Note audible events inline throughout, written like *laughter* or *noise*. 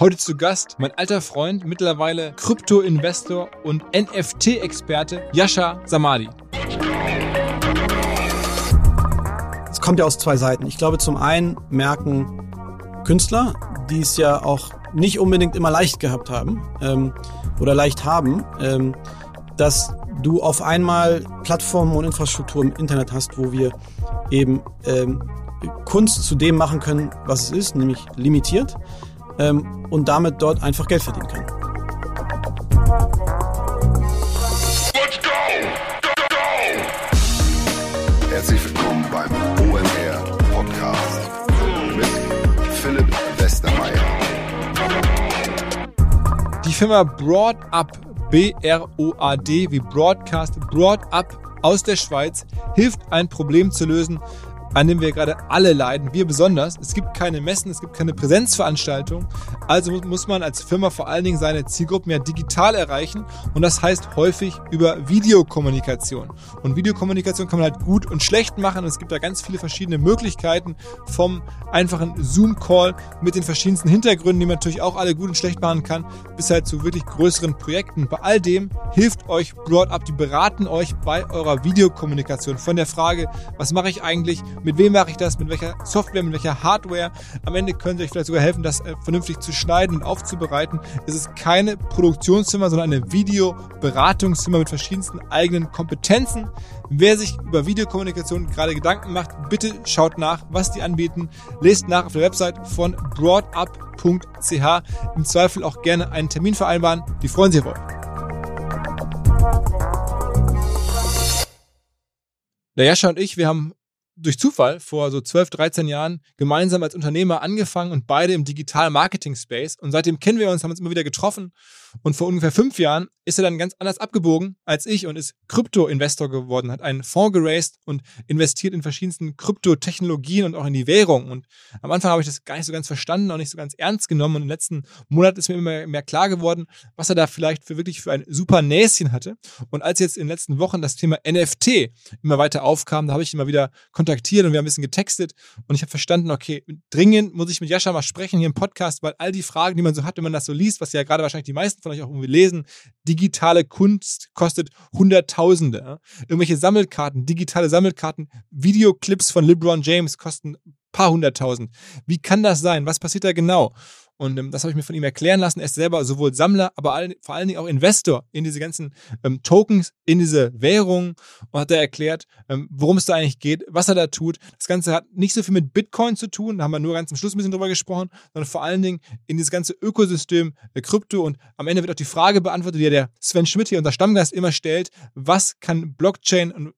Heute zu Gast mein alter Freund, mittlerweile Krypto-Investor und NFT-Experte Yasha Samadi. Es kommt ja aus zwei Seiten. Ich glaube, zum einen merken Künstler, die es ja auch nicht unbedingt immer leicht gehabt haben ähm, oder leicht haben, ähm, dass du auf einmal Plattformen und Infrastruktur im Internet hast, wo wir eben ähm, Kunst zu dem machen können, was es ist, nämlich limitiert ähm, und damit dort einfach Geld verdienen kann. Let's go! Go, go! Herzlich willkommen beim OMR Podcast mit Philipp Westermeier. Die Firma Broad Up, B-R-O-A-D, wie Broadcast, Broad Up aus der Schweiz, hilft ein Problem zu lösen, an dem wir gerade alle leiden, wir besonders. Es gibt keine Messen, es gibt keine Präsenzveranstaltung. Also muss man als Firma vor allen Dingen seine Zielgruppen ja digital erreichen und das heißt häufig über Videokommunikation. Und Videokommunikation kann man halt gut und schlecht machen es gibt da ganz viele verschiedene Möglichkeiten vom einfachen Zoom-Call mit den verschiedensten Hintergründen, die man natürlich auch alle gut und schlecht machen kann, bis halt zu wirklich größeren Projekten. Bei all dem hilft euch Broadup, die beraten euch bei eurer Videokommunikation von der Frage, was mache ich eigentlich, mit wem mache ich das, mit welcher Software, mit welcher Hardware. Am Ende können sie euch vielleicht sogar helfen, das äh, vernünftig zu schneiden und aufzubereiten. Es ist keine Produktionszimmer, sondern eine Videoberatungszimmer mit verschiedensten eigenen Kompetenzen. Wer sich über Videokommunikation gerade Gedanken macht, bitte schaut nach, was die anbieten. Lest nach auf der Website von broadup.ch. Im Zweifel auch gerne einen Termin vereinbaren. Die freuen sich euch. Der Jascha und ich, wir haben durch Zufall vor so 12, 13 Jahren gemeinsam als Unternehmer angefangen und beide im Digital-Marketing-Space. Und seitdem kennen wir uns, haben uns immer wieder getroffen. Und vor ungefähr fünf Jahren ist er dann ganz anders abgebogen als ich und ist Krypto-Investor geworden, hat einen Fonds geraced und investiert in verschiedensten Kryptotechnologien und auch in die Währung. Und am Anfang habe ich das gar nicht so ganz verstanden, auch nicht so ganz ernst genommen. Und im letzten Monat ist mir immer mehr klar geworden, was er da vielleicht für wirklich für ein super Näschen hatte. Und als jetzt in den letzten Wochen das Thema NFT immer weiter aufkam, da habe ich ihn mal wieder kontaktiert und wir haben ein bisschen getextet. Und ich habe verstanden, okay, dringend muss ich mit Jascha mal sprechen hier im Podcast, weil all die Fragen, die man so hat, wenn man das so liest, was ja gerade wahrscheinlich die meisten von euch auch irgendwie lesen, digitale Kunst kostet Hunderttausende. Ja? Irgendwelche Sammelkarten, digitale Sammelkarten, Videoclips von LeBron James kosten paar hunderttausend. Wie kann das sein? Was passiert da genau? Und ähm, das habe ich mir von ihm erklären lassen. Er ist selber sowohl Sammler, aber all, vor allen Dingen auch Investor in diese ganzen ähm, Tokens, in diese Währungen. Und hat er erklärt, ähm, worum es da eigentlich geht, was er da tut. Das Ganze hat nicht so viel mit Bitcoin zu tun, da haben wir nur ganz am Schluss ein bisschen drüber gesprochen, sondern vor allen Dingen in dieses ganze Ökosystem der Krypto. Und am Ende wird auch die Frage beantwortet, die ja der Sven Schmidt hier, unser Stammgast, immer stellt, was kann Blockchain und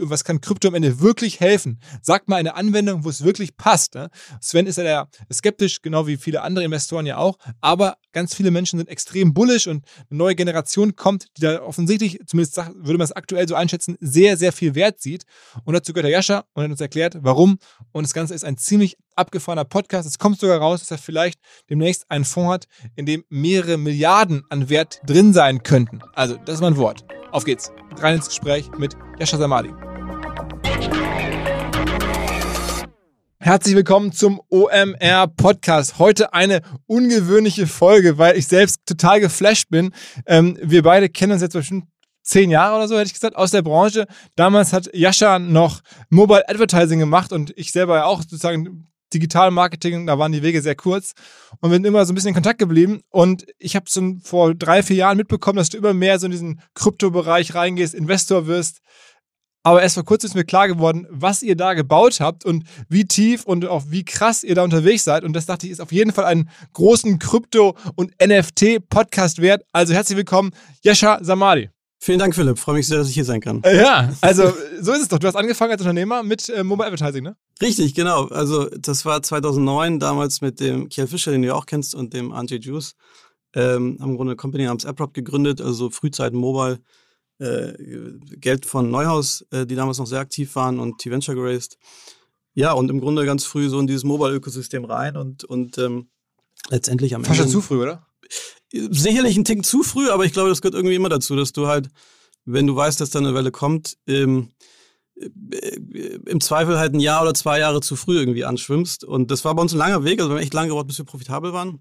was kann Krypto am Ende wirklich helfen? Sagt mal eine Anwendung, wo es wirklich passt. Ne? Sven ist ja der skeptisch, genau wie viele andere Investoren Investoren ja auch, aber ganz viele Menschen sind extrem bullish und eine neue Generation kommt, die da offensichtlich, zumindest würde man es aktuell so einschätzen, sehr, sehr viel Wert sieht. Und dazu gehört der Jascha und hat uns erklärt, warum. Und das Ganze ist ein ziemlich abgefahrener Podcast. Es kommt sogar raus, dass er vielleicht demnächst einen Fonds hat, in dem mehrere Milliarden an Wert drin sein könnten. Also, das ist mein Wort. Auf geht's. Rein ins Gespräch mit Jascha Samadi. Herzlich willkommen zum OMR Podcast. Heute eine ungewöhnliche Folge, weil ich selbst total geflasht bin. Ähm, wir beide kennen uns jetzt bestimmt zehn Jahre oder so, hätte ich gesagt, aus der Branche. Damals hat Jascha noch Mobile Advertising gemacht und ich selber ja auch sozusagen Digital Marketing, da waren die Wege sehr kurz und wir sind immer so ein bisschen in Kontakt geblieben. Und ich habe schon vor drei, vier Jahren mitbekommen, dass du immer mehr so in diesen Kryptobereich reingehst, Investor wirst. Aber erst vor kurzem ist mir klar geworden, was ihr da gebaut habt und wie tief und auch wie krass ihr da unterwegs seid. Und das dachte ich, ist auf jeden Fall einen großen Krypto- und NFT-Podcast wert. Also herzlich willkommen, Yasha Samadi. Vielen Dank, Philipp. Freue mich sehr, dass ich hier sein kann. Äh, ja, also *laughs* so ist es doch. Du hast angefangen als Unternehmer mit äh, Mobile Advertising, ne? Richtig, genau. Also das war 2009 damals mit dem Kiel Fischer, den du ja auch kennst, und dem Ante Juice. Ähm, haben im Grunde eine Company namens AppRop gegründet, also Frühzeiten Mobile äh, Geld von Neuhaus, äh, die damals noch sehr aktiv waren und T-Venture geraced. Ja, und im Grunde ganz früh so in dieses Mobile-Ökosystem rein und, und ähm, letztendlich am Fast Ende. Fast zu früh, oder? Sicherlich ein Tick zu früh, aber ich glaube, das gehört irgendwie immer dazu, dass du halt, wenn du weißt, dass da eine Welle kommt, ähm, im Zweifel halt ein Jahr oder zwei Jahre zu früh irgendwie anschwimmst. Und das war bei uns ein langer Weg, also wir haben echt lange gebraucht, bis wir profitabel waren.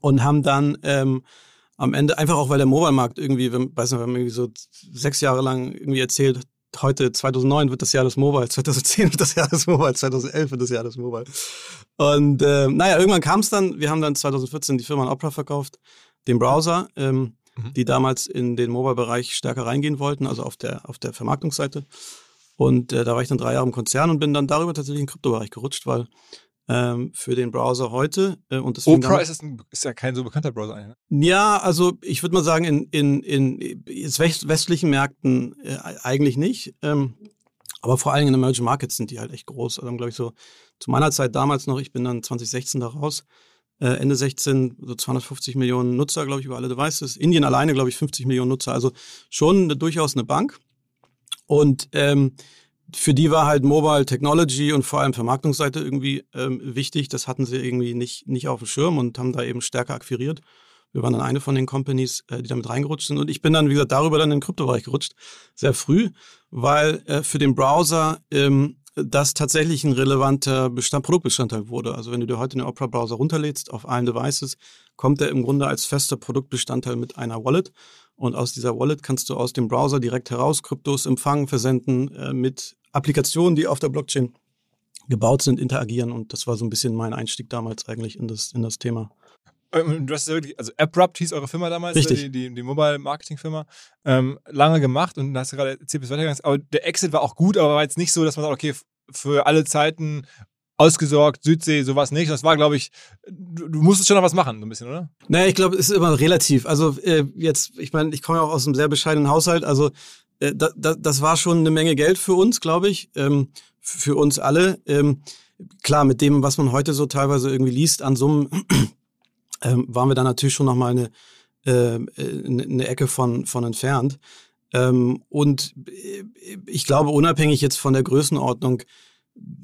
und haben dann ähm, am Ende einfach auch, weil der Mobile-Markt irgendwie, wir, weiß nicht, wir haben irgendwie so sechs Jahre lang irgendwie erzählt, heute 2009 wird das Jahr des Mobile, *laughs* 2010 wird das Jahr des Mobile, 2011 wird das Jahr des Mobile. Und äh, naja, irgendwann kam es dann, wir haben dann 2014 die Firma an Opera verkauft, den Browser, ähm, mhm. die damals in den Mobile-Bereich stärker reingehen wollten, also auf der, auf der Vermarktungsseite. Und äh, da war ich dann drei Jahre im Konzern und bin dann darüber tatsächlich in den Kryptobereich gerutscht, weil ähm, für den Browser heute. Äh, und Opera ist, ein, ist, ja kein so bekannter Browser. Ne? Ja, also ich würde mal sagen, in, in, in westlichen Märkten äh, eigentlich nicht. Ähm, aber vor allem in Emerging Markets sind die halt echt groß. Also glaube ich so zu meiner Zeit damals noch, ich bin dann 2016 da raus, äh, Ende 16 so 250 Millionen Nutzer, glaube ich, über alle Devices. Indien alleine, glaube ich, 50 Millionen Nutzer. Also schon eine, durchaus eine Bank. Und ähm, für die war halt Mobile Technology und vor allem Vermarktungsseite irgendwie ähm, wichtig. Das hatten sie irgendwie nicht, nicht auf dem Schirm und haben da eben stärker akquiriert. Wir waren dann eine von den Companies, äh, die damit reingerutscht sind. Und ich bin dann, wie gesagt, darüber dann in den Kryptobereich gerutscht, sehr früh, weil äh, für den Browser ähm, das tatsächlich ein relevanter Bestand, Produktbestandteil wurde. Also wenn du dir heute einen Opera-Browser runterlädst auf allen Devices, kommt er im Grunde als fester Produktbestandteil mit einer Wallet. Und aus dieser Wallet kannst du aus dem Browser direkt heraus Kryptos empfangen, versenden, äh, mit Applikationen, die auf der Blockchain gebaut sind, interagieren. Und das war so ein bisschen mein Einstieg damals eigentlich in das, in das Thema. Ähm, du hast ja wirklich, also Abrupt hieß eure Firma damals, Richtig. die, die, die Mobile-Marketing-Firma, ähm, lange gemacht und hast du gerade erzählt, bis weitergegangen Aber der Exit war auch gut, aber war jetzt nicht so, dass man sagt, okay, für alle Zeiten ausgesorgt, Südsee, sowas nicht. Das war, glaube ich, du, du, musstest schon noch was machen, so ein bisschen, oder? Naja, ich glaube, es ist immer relativ. Also äh, jetzt, ich meine, ich komme ja auch aus einem sehr bescheidenen Haushalt, also äh, da, da, das war schon eine Menge Geld für uns, glaube ich, ähm, für uns alle. Ähm, klar, mit dem, was man heute so teilweise irgendwie liest an Summen, *clears throat* ähm, waren wir da natürlich schon nochmal eine, äh, eine Ecke von, von entfernt. Ähm, und äh, ich glaube, unabhängig jetzt von der Größenordnung,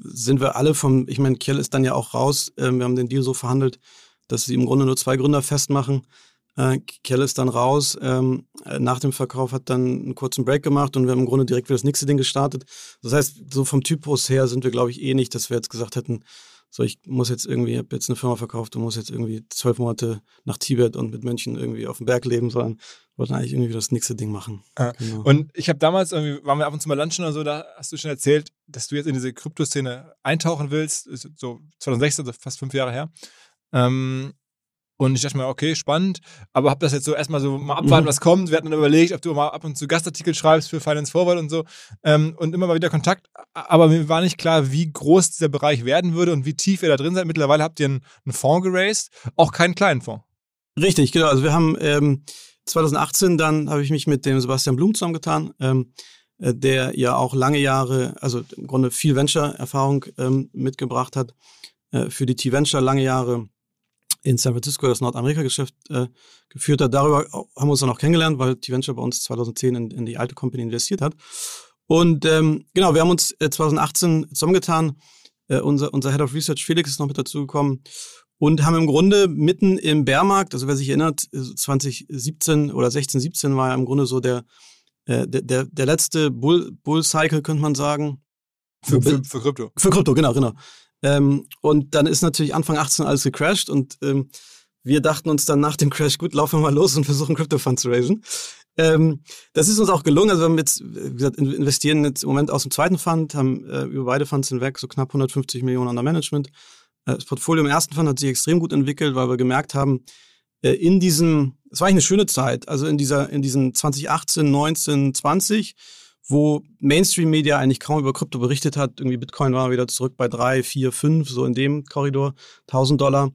sind wir alle vom, ich meine, Kiel ist dann ja auch raus. Äh, wir haben den Deal so verhandelt, dass sie im Grunde nur zwei Gründer festmachen. Äh, Kiel ist dann raus. Ähm, äh, nach dem Verkauf hat dann einen kurzen Break gemacht und wir haben im Grunde direkt wieder das nächste Ding gestartet. Das heißt, so vom Typus her sind wir, glaube ich, eh nicht, dass wir jetzt gesagt hätten, so, ich muss jetzt irgendwie, ich habe jetzt eine Firma verkauft und muss jetzt irgendwie zwölf Monate nach Tibet und mit Mönchen irgendwie auf dem Berg leben, sondern wollten eigentlich irgendwie das nächste Ding machen. Ah, genau. Und ich habe damals irgendwie, waren wir ab und zu mal lunchen oder so, da hast du schon erzählt, dass du jetzt in diese Kryptoszene eintauchen willst, so 2016, also fast fünf Jahre her. Ähm, und ich dachte mir, okay, spannend, aber habe das jetzt so erstmal so mal abwarten, mhm. was kommt. Wir hatten dann überlegt, ob du mal ab und zu Gastartikel schreibst für Finance Forward und so ähm, und immer mal wieder Kontakt. Aber mir war nicht klar, wie groß dieser Bereich werden würde und wie tief ihr da drin seid. Mittlerweile habt ihr einen, einen Fonds geraced, auch keinen kleinen Fonds. Richtig, genau. Also wir haben ähm, 2018 dann habe ich mich mit dem Sebastian Blum zusammengetan, ähm, äh, der ja auch lange Jahre, also im Grunde viel Venture-Erfahrung ähm, mitgebracht hat äh, für die T-Venture, lange Jahre in San Francisco das Nordamerika-Geschäft äh, geführt hat. Darüber haben wir uns dann auch kennengelernt, weil T-Venture bei uns 2010 in, in, die alte Company investiert hat. Und ähm, genau, wir haben uns äh, 2018 zusammengetan. Äh, unser, unser Head of Research Felix ist noch mit dazugekommen und haben im Grunde mitten im Bärmarkt, also wer sich erinnert, 2017 oder 16, 17 war ja im Grunde so der, äh, der, der, letzte Bull, Bull Cycle, könnte man sagen. Für, für, für Krypto. Für Krypto, genau, genau. Ähm, und dann ist natürlich Anfang 18 alles gecrashed und ähm, wir dachten uns dann nach dem Crash, gut, laufen wir mal los und versuchen Crypto Fund zu raisen. Ähm, das ist uns auch gelungen. Also wir haben jetzt, wie gesagt, investieren jetzt im Moment aus dem zweiten Fund, haben äh, über beide Funds hinweg so knapp 150 Millionen an der Management. Äh, das Portfolio im ersten Fund hat sich extrem gut entwickelt, weil wir gemerkt haben, äh, in diesem, es war eigentlich eine schöne Zeit, also in dieser, in diesen 2018, 19, 20, wo Mainstream-Media eigentlich kaum über Krypto berichtet hat. Irgendwie Bitcoin war wieder zurück bei drei, vier, fünf, so in dem Korridor, 1000 Dollar.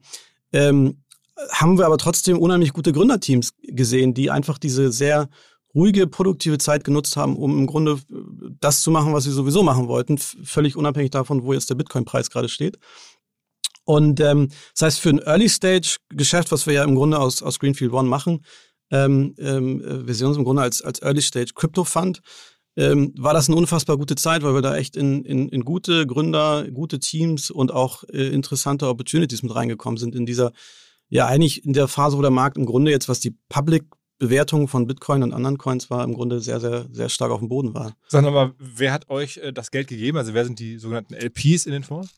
Ähm, haben wir aber trotzdem unheimlich gute Gründerteams gesehen, die einfach diese sehr ruhige, produktive Zeit genutzt haben, um im Grunde äh, das zu machen, was sie sowieso machen wollten, völlig unabhängig davon, wo jetzt der Bitcoin-Preis gerade steht. Und ähm, das heißt, für ein Early-Stage-Geschäft, was wir ja im Grunde aus, aus Greenfield One machen, ähm, ähm, äh, wir sehen uns im Grunde als, als Early-Stage-Crypto-Fund, ähm, war das eine unfassbar gute Zeit, weil wir da echt in, in, in gute Gründer, gute Teams und auch äh, interessante Opportunities mit reingekommen sind in dieser, ja eigentlich in der Phase, wo der Markt im Grunde jetzt, was die Public Bewertung von Bitcoin und anderen Coins war im Grunde sehr, sehr, sehr stark auf dem Boden war. Sag mal, wer hat euch äh, das Geld gegeben? Also wer sind die sogenannten LPs in den Fonds?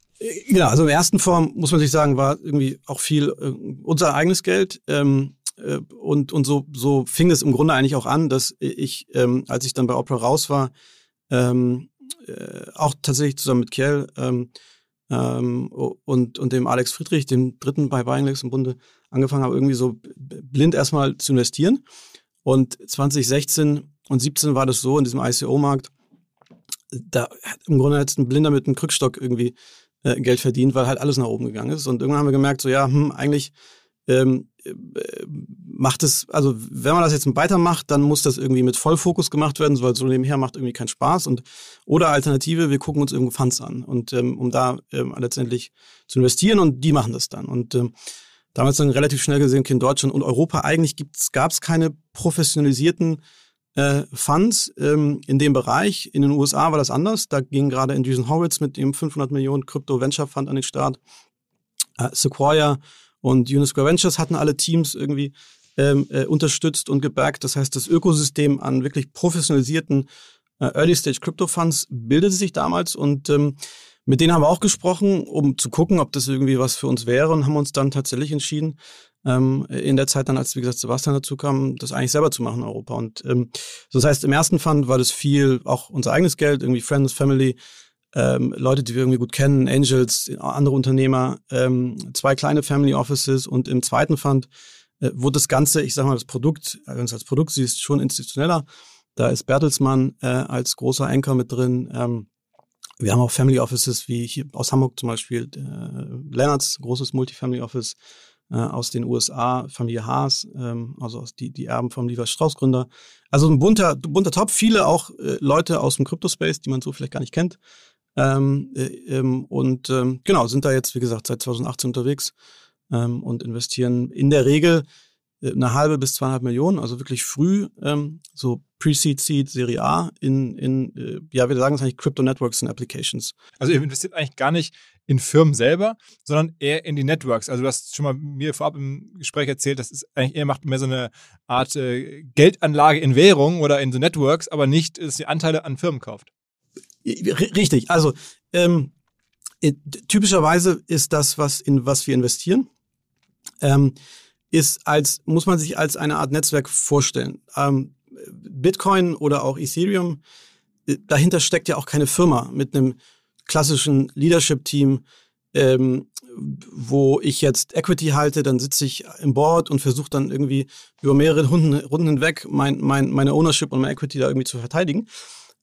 Genau, also im ersten Form muss man sich sagen, war irgendwie auch viel äh, unser eigenes Geld. Ähm, äh, und, und so, so fing es im Grunde eigentlich auch an, dass ich, ähm, als ich dann bei Opera raus war, ähm, äh, auch tatsächlich zusammen mit Kjell ähm, ähm, und, und dem Alex Friedrich, dem dritten bei Buyinglex im Bunde, angefangen habe, irgendwie so blind erstmal zu investieren. Und 2016 und 17 war das so in diesem ICO-Markt, da hat im Grunde jetzt ein Blinder mit einem Krückstock irgendwie äh, Geld verdient, weil halt alles nach oben gegangen ist. Und irgendwann haben wir gemerkt, so ja, hm, eigentlich ähm, äh, macht es, also wenn man das jetzt weitermacht, dann muss das irgendwie mit Vollfokus gemacht werden, weil so nebenher macht irgendwie keinen Spaß. Und oder Alternative, wir gucken uns irgendwo Funds an und ähm, um da ähm, letztendlich zu investieren und die machen das dann. Und ähm, damals dann relativ schnell gesehen, okay, in Deutschland und Europa eigentlich gab es keine professionalisierten äh, Funds ähm, in dem Bereich. In den USA war das anders. Da ging gerade Andreessen Horowitz mit dem 500 Millionen Crypto Venture Fund an den Start. Äh, Sequoia und Unisquare Ventures hatten alle Teams irgendwie ähm, äh, unterstützt und gebackt. Das heißt, das Ökosystem an wirklich professionalisierten äh, Early Stage Crypto Funds bildete sich damals und ähm, mit denen haben wir auch gesprochen, um zu gucken, ob das irgendwie was für uns wäre und haben uns dann tatsächlich entschieden, ähm, in der Zeit dann, als wie gesagt Sebastian dazu kam, das eigentlich selber zu machen in Europa. Und ähm, das heißt, im ersten Fund war das viel auch unser eigenes Geld, irgendwie Friends, Family, ähm, Leute, die wir irgendwie gut kennen, Angels, andere Unternehmer, ähm, zwei kleine Family Offices und im zweiten Fund äh, wurde das Ganze, ich sag mal, das Produkt, wenn du es als Produkt siehst, schon institutioneller. Da ist Bertelsmann äh, als großer Anker mit drin. Ähm, wir haben auch Family Offices wie hier aus Hamburg zum Beispiel, äh, Lennarts, großes Multifamily Office, äh, aus den USA, Familie Haas, ähm, also aus die, die Erben vom Lieber Strauß Gründer. Also ein bunter, bunter Top, viele auch äh, Leute aus dem Crypto-Space, die man so vielleicht gar nicht kennt. Ähm, äh, ähm, und ähm, genau, sind da jetzt, wie gesagt, seit 2018 unterwegs ähm, und investieren in der Regel äh, eine halbe bis zweieinhalb Millionen, also wirklich früh, ähm, so Pre-Seed, Seed, Serie A in, in äh, ja, wir sagen es eigentlich Crypto Networks und Applications. Also ihr investiert eigentlich gar nicht in Firmen selber, sondern eher in die Networks. Also du hast schon mal mir vorab im Gespräch erzählt, das ist eigentlich eher macht mehr so eine Art äh, Geldanlage in Währung oder in so Networks, aber nicht, dass ihr Anteile an Firmen kauft. Richtig. Also ähm, typischerweise ist das, was in was wir investieren, ähm, ist als muss man sich als eine Art Netzwerk vorstellen. Ähm, Bitcoin oder auch Ethereum, äh, dahinter steckt ja auch keine Firma mit einem klassischen Leadership-Team, ähm, wo ich jetzt Equity halte, dann sitze ich im Board und versuche dann irgendwie über mehrere Runden, Runden hinweg mein, mein, meine Ownership und meine Equity da irgendwie zu verteidigen.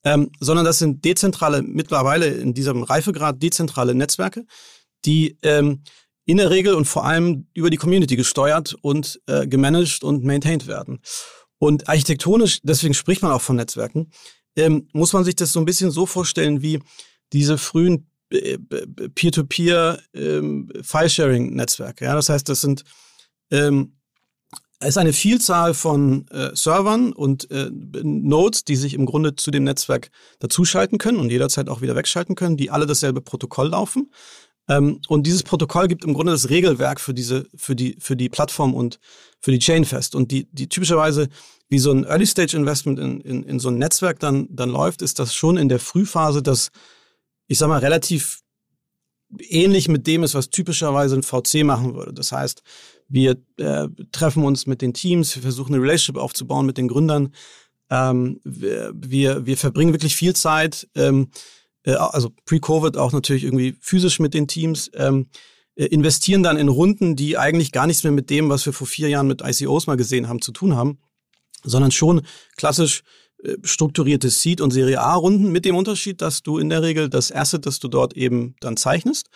Ähm, sondern das sind dezentrale, mittlerweile in diesem Reifegrad dezentrale Netzwerke, die ähm, in der Regel und vor allem über die Community gesteuert und äh, gemanagt und maintained werden. Und architektonisch, deswegen spricht man auch von Netzwerken, ähm, muss man sich das so ein bisschen so vorstellen wie diese frühen äh, Peer-to-Peer ähm, File-Sharing-Netzwerke. Ja, das heißt, das sind ähm, es ist eine Vielzahl von äh, Servern und äh, Nodes, die sich im Grunde zu dem Netzwerk dazuschalten können und jederzeit auch wieder wegschalten können, die alle dasselbe Protokoll laufen. Ähm, und dieses Protokoll gibt im Grunde das Regelwerk für diese, für die, für die Plattform und für die Chain fest. Und die, die typischerweise, wie so ein Early Stage Investment in, in, in so ein Netzwerk dann, dann läuft, ist das schon in der Frühphase, das, ich sag mal, relativ ähnlich mit dem ist, was typischerweise ein VC machen würde. Das heißt, wir äh, treffen uns mit den Teams, wir versuchen eine Relationship aufzubauen mit den Gründern. Ähm, wir, wir, wir verbringen wirklich viel Zeit, ähm, äh, also pre-Covid auch natürlich irgendwie physisch mit den Teams, ähm, äh, investieren dann in Runden, die eigentlich gar nichts mehr mit dem, was wir vor vier Jahren mit ICOs mal gesehen haben, zu tun haben, sondern schon klassisch strukturierte Seed- und Serie A-Runden mit dem Unterschied, dass du in der Regel das Asset, das du dort eben dann zeichnest,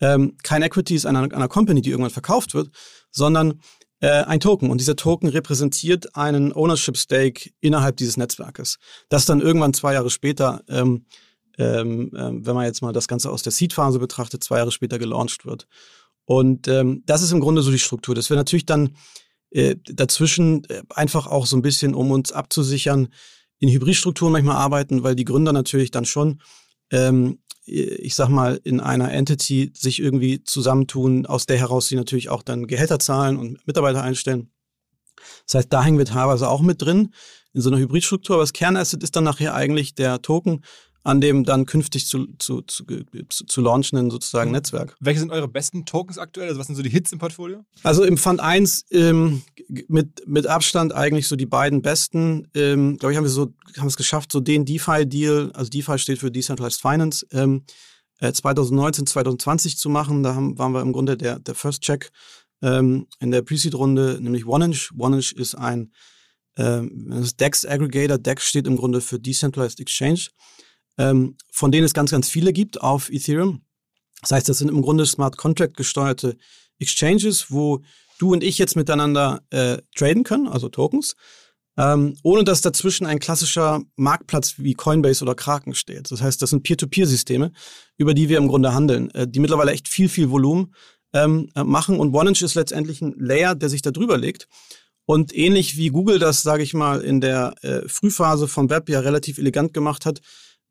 ähm, kein Equity ist einer, einer Company, die irgendwann verkauft wird, sondern äh, ein Token. Und dieser Token repräsentiert einen Ownership Stake innerhalb dieses Netzwerkes, das dann irgendwann zwei Jahre später, ähm, ähm, ähm, wenn man jetzt mal das Ganze aus der Seed-Phase betrachtet, zwei Jahre später gelauncht wird. Und ähm, das ist im Grunde so die Struktur. Das wäre natürlich dann äh, dazwischen äh, einfach auch so ein bisschen, um uns abzusichern, in Hybridstrukturen manchmal arbeiten, weil die Gründer natürlich dann schon ähm, ich sag mal, in einer Entity sich irgendwie zusammentun, aus der heraus sie natürlich auch dann Gehälter zahlen und Mitarbeiter einstellen. Das heißt, da hängen wir teilweise auch mit drin in so einer Hybridstruktur, aber das Kernasset ist dann nachher eigentlich der Token an dem dann künftig zu, zu, zu, zu, zu launchenden sozusagen mhm. Netzwerk. Welche sind eure besten Tokens aktuell? Also was sind so die Hits im Portfolio? Also im Fund 1 ähm, mit, mit Abstand eigentlich so die beiden besten. Ähm, Glaube ich, haben wir so haben es geschafft, so den DeFi-Deal, also DeFi steht für Decentralized Finance, ähm, 2019, äh, 2020 zu machen. Da haben, waren wir im Grunde der, der First Check ähm, in der Pre-Seed-Runde, nämlich OneInch. OneInch ist ein ähm, DEX-Aggregator. DEX steht im Grunde für Decentralized Exchange, ähm, von denen es ganz, ganz viele gibt auf Ethereum. Das heißt, das sind im Grunde Smart Contract gesteuerte Exchanges, wo du und ich jetzt miteinander äh, traden können, also Tokens ähm, ohne dass dazwischen ein klassischer Marktplatz wie Coinbase oder Kraken steht. Das heißt, das sind Peer-to-Peer-Systeme, über die wir im Grunde handeln, äh, die mittlerweile echt viel, viel Volumen ähm, äh, machen. Und OneInch ist letztendlich ein Layer, der sich da drüber legt. Und ähnlich wie Google das, sage ich mal, in der äh, Frühphase vom Web ja relativ elegant gemacht hat,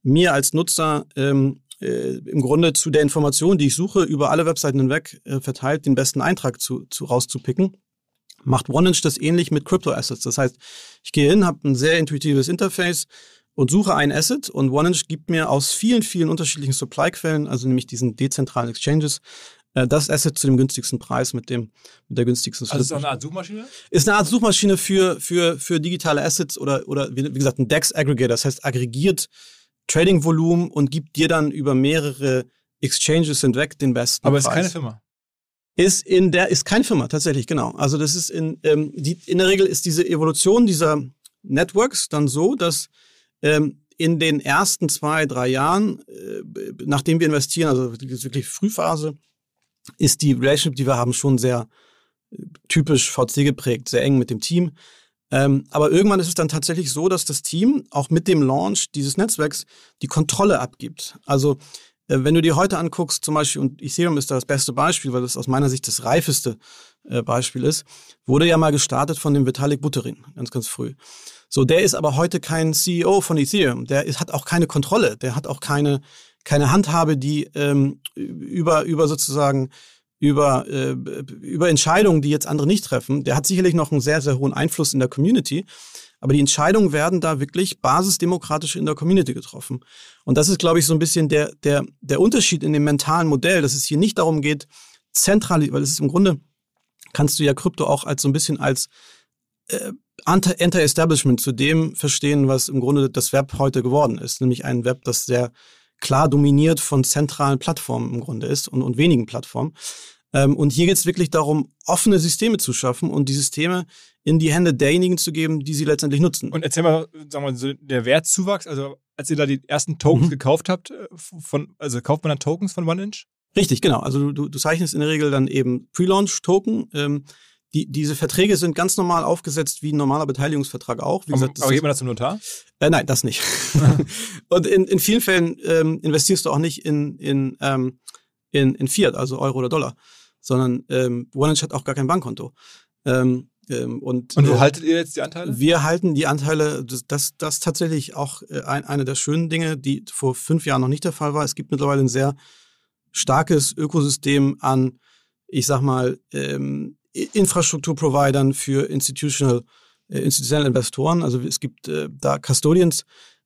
mir als Nutzer ähm, äh, im Grunde zu der Information, die ich suche, über alle Webseiten hinweg äh, verteilt, den besten Eintrag zu, zu rauszupicken macht OneInch das ähnlich mit Crypto Assets. Das heißt, ich gehe hin, habe ein sehr intuitives Interface und suche ein Asset und OneInch gibt mir aus vielen, vielen unterschiedlichen Supply-Quellen, also nämlich diesen dezentralen Exchanges, äh, das Asset zu dem günstigsten Preis mit dem mit der günstigsten Also ist auch eine Art Suchmaschine? Ist eine Art Suchmaschine für für für digitale Assets oder oder wie gesagt ein Dex Aggregator, das heißt aggregiert Trading Volumen und gibt dir dann über mehrere Exchanges hinweg den besten Aber es ist keine Firma. Ist in der, ist keine Firma, tatsächlich, genau. Also das ist in, ähm, die, in der Regel ist diese Evolution dieser Networks dann so, dass ähm, in den ersten zwei, drei Jahren, äh, nachdem wir investieren, also wirklich Frühphase, ist die Relationship, die wir haben, schon sehr äh, typisch VC geprägt, sehr eng mit dem Team. Ähm, aber irgendwann ist es dann tatsächlich so, dass das Team auch mit dem Launch dieses Netzwerks die Kontrolle abgibt. Also äh, wenn du dir heute anguckst, zum Beispiel, und Ethereum ist da das beste Beispiel, weil das aus meiner Sicht das reifeste äh, Beispiel ist, wurde ja mal gestartet von dem Vitalik Buterin, ganz, ganz früh. So, der ist aber heute kein CEO von Ethereum. Der ist, hat auch keine Kontrolle. Der hat auch keine, keine Handhabe, die ähm, über, über sozusagen über, äh, über Entscheidungen, die jetzt andere nicht treffen. Der hat sicherlich noch einen sehr, sehr hohen Einfluss in der Community. Aber die Entscheidungen werden da wirklich basisdemokratisch in der Community getroffen. Und das ist, glaube ich, so ein bisschen der, der, der Unterschied in dem mentalen Modell, dass es hier nicht darum geht, zentral, weil es ist im Grunde, kannst du ja Krypto auch als so ein bisschen als äh, Anti-Establishment zu dem verstehen, was im Grunde das Web heute geworden ist, nämlich ein Web, das sehr klar dominiert von zentralen Plattformen im Grunde ist und, und wenigen Plattformen. Ähm, und hier geht es wirklich darum, offene Systeme zu schaffen und die Systeme in die Hände derjenigen zu geben, die sie letztendlich nutzen. Und erzähl mal, sagen wir mal, so der Wertzuwachs, also als ihr da die ersten Tokens mhm. gekauft habt, äh, von, also kauft man dann Tokens von OneInch? Richtig, genau. Also du, du zeichnest in der Regel dann eben Pre-Launch-Token. Ähm, die, diese Verträge sind ganz normal aufgesetzt wie ein normaler Beteiligungsvertrag auch. Wie gesagt, aber geht man das zum Notar? Äh, nein, das nicht. *laughs* und in, in vielen Fällen ähm, investierst du auch nicht in, in, ähm, in, in Fiat, also Euro oder Dollar, sondern ähm, OneInch hat auch gar kein Bankkonto. Ähm, ähm, und, und wo äh, haltet ihr jetzt die Anteile? Wir halten die Anteile, das, das, das tatsächlich auch äh, ein, eine der schönen Dinge, die vor fünf Jahren noch nicht der Fall war. Es gibt mittlerweile ein sehr starkes Ökosystem an, ich sag mal, ähm, Infrastrukturprovidern für institutional, äh, institutionelle Investoren. Also es gibt äh, da Custodians,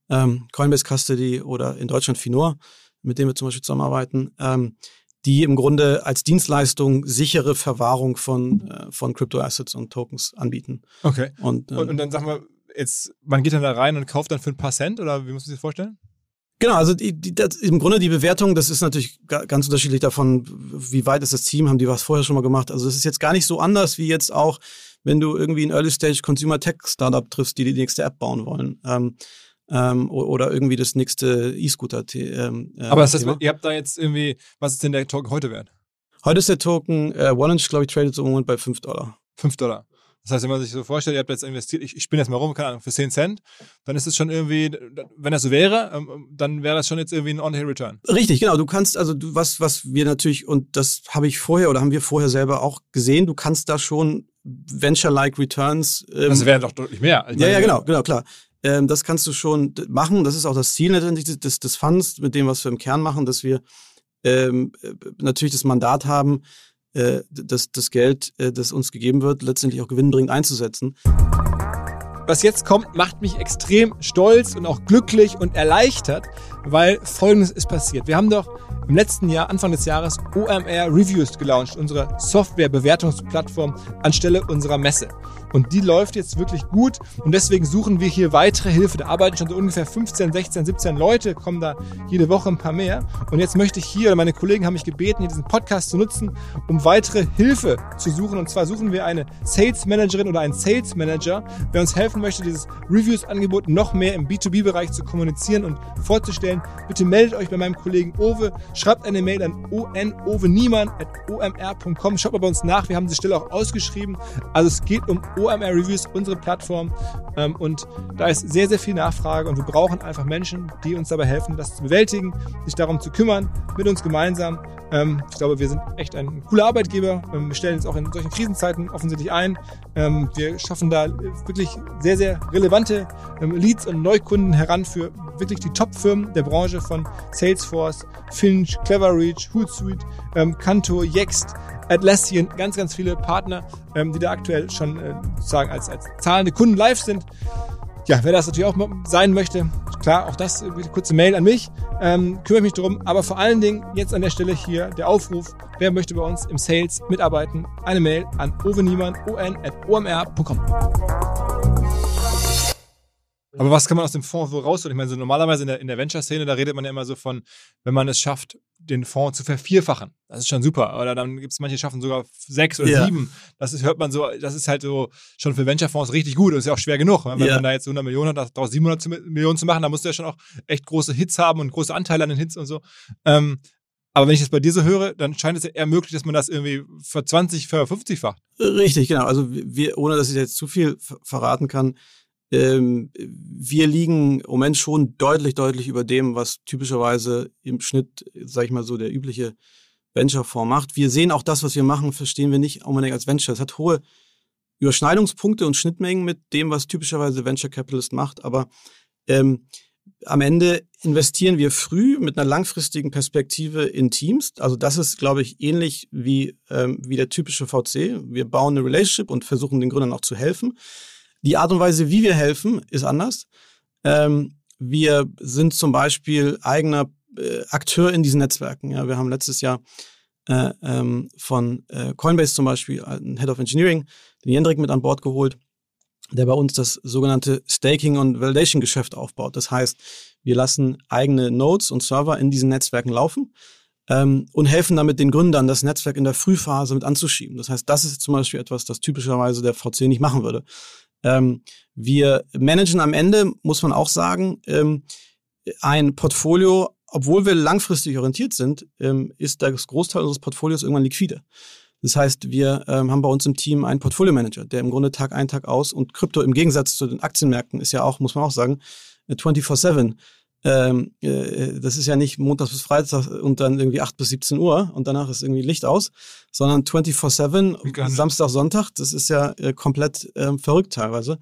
ähm, Coinbase Custody oder in Deutschland Finor, mit denen wir zum Beispiel zusammenarbeiten. Ähm, die im Grunde als Dienstleistung sichere Verwahrung von, äh, von Crypto-Assets und Tokens anbieten. Okay. Und, ähm, und, und, dann sagen wir, jetzt, man geht dann da rein und kauft dann für ein paar Cent oder wie muss man sich das vorstellen? Genau, also die, die, das, im Grunde die Bewertung, das ist natürlich ganz unterschiedlich davon, wie weit ist das Team, haben die was vorher schon mal gemacht. Also es ist jetzt gar nicht so anders wie jetzt auch, wenn du irgendwie ein Early Stage Consumer Tech Startup triffst, die die nächste App bauen wollen. Ähm, ähm, oder irgendwie das nächste E-Scooter. Ähm, äh, Aber das heißt, ihr habt da jetzt irgendwie, was ist denn der Token heute wert? Heute ist der Token, äh, OneInch, glaube ich, tradet so im Moment bei 5 Dollar. 5 Dollar. Das heißt, wenn man sich so vorstellt, ihr habt jetzt investiert, ich, ich spinne jetzt mal rum, keine Ahnung, für 10 Cent, dann ist es schon irgendwie, wenn das so wäre, ähm, dann wäre das schon jetzt irgendwie ein On-Return. Richtig, genau. Du kannst, also du, was, was wir natürlich, und das habe ich vorher oder haben wir vorher selber auch gesehen, du kannst da schon Venture-like Returns. Ähm, das wären doch deutlich mehr. ja, ja, genau, genau, klar. Ähm, das kannst du schon machen. Das ist auch das Ziel letztendlich des, des Funds, mit dem, was wir im Kern machen, dass wir ähm, äh, natürlich das Mandat haben, äh, das, das Geld, äh, das uns gegeben wird, letztendlich auch gewinnbringend einzusetzen. was jetzt kommt, macht mich extrem stolz und auch glücklich und erleichtert, weil Folgendes ist passiert. Wir haben doch im letzten Jahr, Anfang des Jahres, OMR Reviews gelauncht, unsere Software-Bewertungsplattform anstelle unserer Messe. Und die läuft jetzt wirklich gut und deswegen suchen wir hier weitere Hilfe. Da arbeiten schon so ungefähr 15, 16, 17 Leute, kommen da jede Woche ein paar mehr. Und jetzt möchte ich hier, oder meine Kollegen haben mich gebeten, hier diesen Podcast zu nutzen, um weitere Hilfe zu suchen. Und zwar suchen wir eine Sales Managerin oder einen Sales Manager, der uns helfen möchte, dieses Reviews-Angebot noch mehr im B2B-Bereich zu kommunizieren und vorzustellen. Bitte meldet euch bei meinem Kollegen Owe, schreibt eine Mail an onoveniemann.omr.com. Schaut mal bei uns nach, wir haben diese Stelle auch ausgeschrieben. Also es geht um OMR Reviews, unsere Plattform. Ähm, und da ist sehr, sehr viel Nachfrage und wir brauchen einfach Menschen, die uns dabei helfen, das zu bewältigen, sich darum zu kümmern, mit uns gemeinsam. Ähm, ich glaube, wir sind echt ein cooler Arbeitgeber. Ähm, wir stellen uns auch in solchen Krisenzeiten offensichtlich ein. wir schaffen da wirklich sehr, sehr relevante Leads und Neukunden heran für wirklich die Top-Firmen der Branche von Salesforce, Finch, Cleverreach, Hootsuite, Kanto, Yext, Atlassian, ganz, ganz viele Partner, ähm, die da aktuell schon äh, sozusagen als, als zahlende Kunden live sind. Ja, wer das natürlich auch sein möchte, klar, auch das, äh, kurze Mail an mich, ähm, kümmere mich darum. Aber vor allen Dingen jetzt an der Stelle hier der Aufruf, wer möchte bei uns im Sales mitarbeiten, eine Mail an oveniemann, on.omr.com. Aber was kann man aus dem Fonds so rausholen? Ich meine, so normalerweise in der, in der Venture-Szene, da redet man ja immer so von, wenn man es schafft, den Fonds zu vervierfachen. Das ist schon super. Oder dann gibt es manche, die schaffen sogar sechs oder ja. sieben. Das ist, hört man so, das ist halt so schon für Venture-Fonds richtig gut. Das ist ja auch schwer genug. Wenn ja. man da jetzt 100 Millionen hat, daraus 700 Millionen zu machen, dann musst du ja schon auch echt große Hits haben und große Anteile an den Hits und so. Ähm, aber wenn ich das bei dir so höre, dann scheint es ja eher möglich, dass man das irgendwie für 20, für 50 facht. Richtig, genau. Also wir, ohne dass ich jetzt zu viel verraten kann, ähm, wir liegen im Moment schon deutlich, deutlich über dem, was typischerweise im Schnitt, sag ich mal so, der übliche Venture-Fonds macht. Wir sehen auch das, was wir machen, verstehen wir nicht unbedingt als Venture. Es hat hohe Überschneidungspunkte und Schnittmengen mit dem, was typischerweise Venture Capitalist macht, aber ähm, am Ende investieren wir früh mit einer langfristigen Perspektive in Teams. Also das ist, glaube ich, ähnlich wie, ähm, wie der typische VC. Wir bauen eine Relationship und versuchen den Gründern auch zu helfen. Die Art und Weise, wie wir helfen, ist anders. Ähm, wir sind zum Beispiel eigener äh, Akteur in diesen Netzwerken. Ja, wir haben letztes Jahr äh, ähm, von äh, Coinbase zum Beispiel einen Head of Engineering, den Jendrik mit an Bord geholt, der bei uns das sogenannte Staking und Validation Geschäft aufbaut. Das heißt, wir lassen eigene Nodes und Server in diesen Netzwerken laufen ähm, und helfen damit den Gründern, das Netzwerk in der Frühphase mit anzuschieben. Das heißt, das ist zum Beispiel etwas, das typischerweise der VC nicht machen würde. Ähm, wir managen am Ende, muss man auch sagen, ähm, ein Portfolio, obwohl wir langfristig orientiert sind, ähm, ist das Großteil unseres Portfolios irgendwann liquide. Das heißt, wir ähm, haben bei uns im Team einen Portfolio-Manager, der im Grunde Tag ein, Tag aus und Krypto im Gegensatz zu den Aktienmärkten ist ja auch, muss man auch sagen, 24-7 ähm, äh, das ist ja nicht Montag bis Freitag und dann irgendwie 8 bis 17 Uhr und danach ist irgendwie Licht aus, sondern 24-7, Samstag, Sonntag, das ist ja äh, komplett ähm, verrückt teilweise.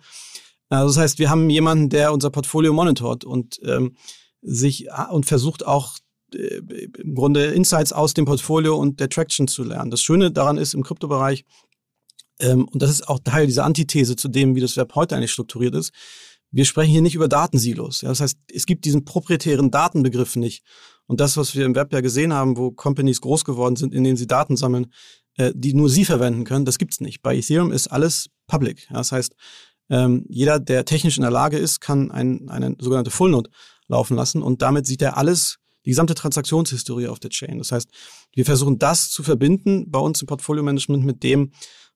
Also das heißt, wir haben jemanden, der unser Portfolio monitort und ähm, sich äh, und versucht auch äh, im Grunde Insights aus dem Portfolio und der Traction zu lernen. Das Schöne daran ist im Kryptobereich, ähm, und das ist auch Teil dieser Antithese zu dem, wie das Web heute eigentlich strukturiert ist, wir sprechen hier nicht über Datensilos. Ja, das heißt, es gibt diesen proprietären Datenbegriff nicht. Und das, was wir im Web ja gesehen haben, wo Companies groß geworden sind, in denen sie Daten sammeln, äh, die nur sie verwenden können, das gibt's nicht. Bei Ethereum ist alles public. Ja, das heißt, ähm, jeder, der technisch in der Lage ist, kann ein, eine sogenannte Full Node laufen lassen und damit sieht er alles, die gesamte Transaktionshistorie auf der Chain. Das heißt, wir versuchen das zu verbinden bei uns im Portfolio Management mit dem,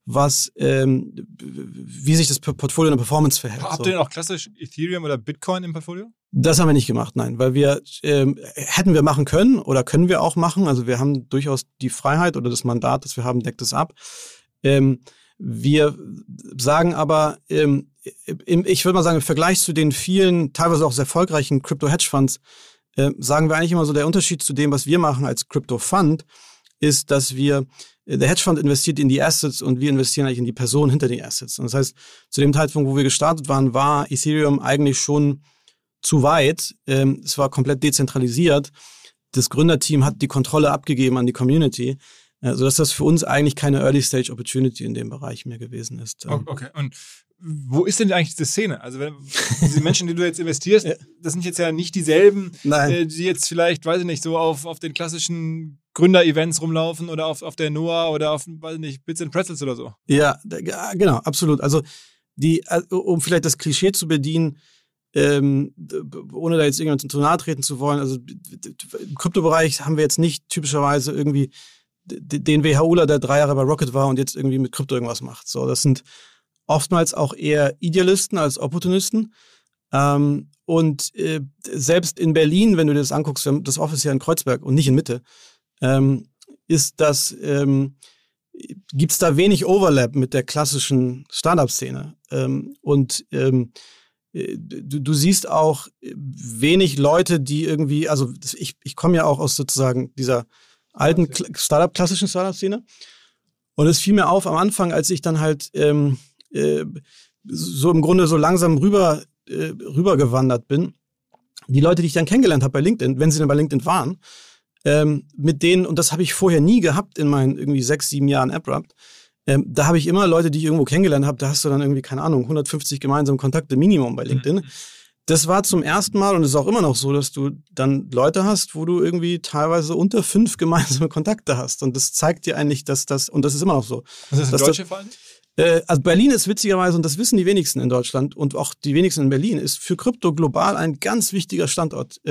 was, ähm, wie sich das Portfolio in der Performance verhält. Habt ihr denn auch klassisch Ethereum oder Bitcoin im Portfolio? Das haben wir nicht gemacht, nein, weil wir ähm, hätten wir machen können oder können wir auch machen. Also wir haben durchaus die Freiheit oder das Mandat, das wir haben, deckt es ab. Ähm, wir sagen aber, ähm, im, ich würde mal sagen, im Vergleich zu den vielen, teilweise auch sehr erfolgreichen Crypto-Hedge-Funds, äh, sagen wir eigentlich immer so, der Unterschied zu dem, was wir machen als Crypto-Fund, ist, dass wir der Hedgefonds investiert in die Assets und wir investieren eigentlich in die Person hinter den Assets. Und das heißt, zu dem Zeitpunkt, wo wir gestartet waren, war Ethereum eigentlich schon zu weit. Ähm, es war komplett dezentralisiert. Das Gründerteam hat die Kontrolle abgegeben an die Community. äh, sodass das für uns eigentlich keine Early Stage Opportunity in dem Bereich mehr gewesen ist. Ähm. Okay, und wo ist denn eigentlich diese Szene? Also wenn, diese Menschen, die du jetzt investierst, *laughs* ja. das sind jetzt ja nicht dieselben, äh, die jetzt vielleicht, weiß ich nicht, so auf, auf den klassischen Gründer-Events rumlaufen oder auf, auf der NOAA oder auf, weiß ich nicht, Bits and Pretzels oder so. Ja, genau, absolut. Also die, äh, um vielleicht das Klischee zu bedienen, ähm, ohne da jetzt irgendjemandem zu nahe treten zu wollen, also im Kryptobereich haben wir jetzt nicht typischerweise irgendwie den WHUler, der drei Jahre bei Rocket war und jetzt irgendwie mit Krypto irgendwas macht. So, das sind oftmals auch eher Idealisten als Opportunisten. Ähm, und äh, selbst in Berlin, wenn du dir das anguckst, das Office ja in Kreuzberg und nicht in Mitte, ähm, ist das, ähm, gibt es da wenig Overlap mit der klassischen Startup-Szene. Ähm, und ähm, äh, du, du siehst auch wenig Leute, die irgendwie, also ich, ich komme ja auch aus sozusagen dieser alten Startup, klassischen Startup-Szene. Und es fiel mir auf am Anfang, als ich dann halt ähm, äh, so im Grunde so langsam rüber äh, rübergewandert bin. Die Leute, die ich dann kennengelernt habe bei LinkedIn, wenn sie dann bei LinkedIn waren, ähm, mit denen, und das habe ich vorher nie gehabt in meinen irgendwie sechs, sieben Jahren AppRapt, ähm, da habe ich immer Leute, die ich irgendwo kennengelernt habe, da hast du dann irgendwie, keine Ahnung, 150 gemeinsame Kontakte Minimum bei LinkedIn. Mhm. Das war zum ersten Mal und es ist auch immer noch so, dass du dann Leute hast, wo du irgendwie teilweise unter fünf *laughs* gemeinsame Kontakte hast. Und das zeigt dir eigentlich, dass das, und das ist immer noch so. Was ist das Deutsche vor allem? Äh, also Berlin ist witzigerweise, und das wissen die wenigsten in Deutschland und auch die wenigsten in Berlin, ist für Krypto global ein ganz wichtiger Standort.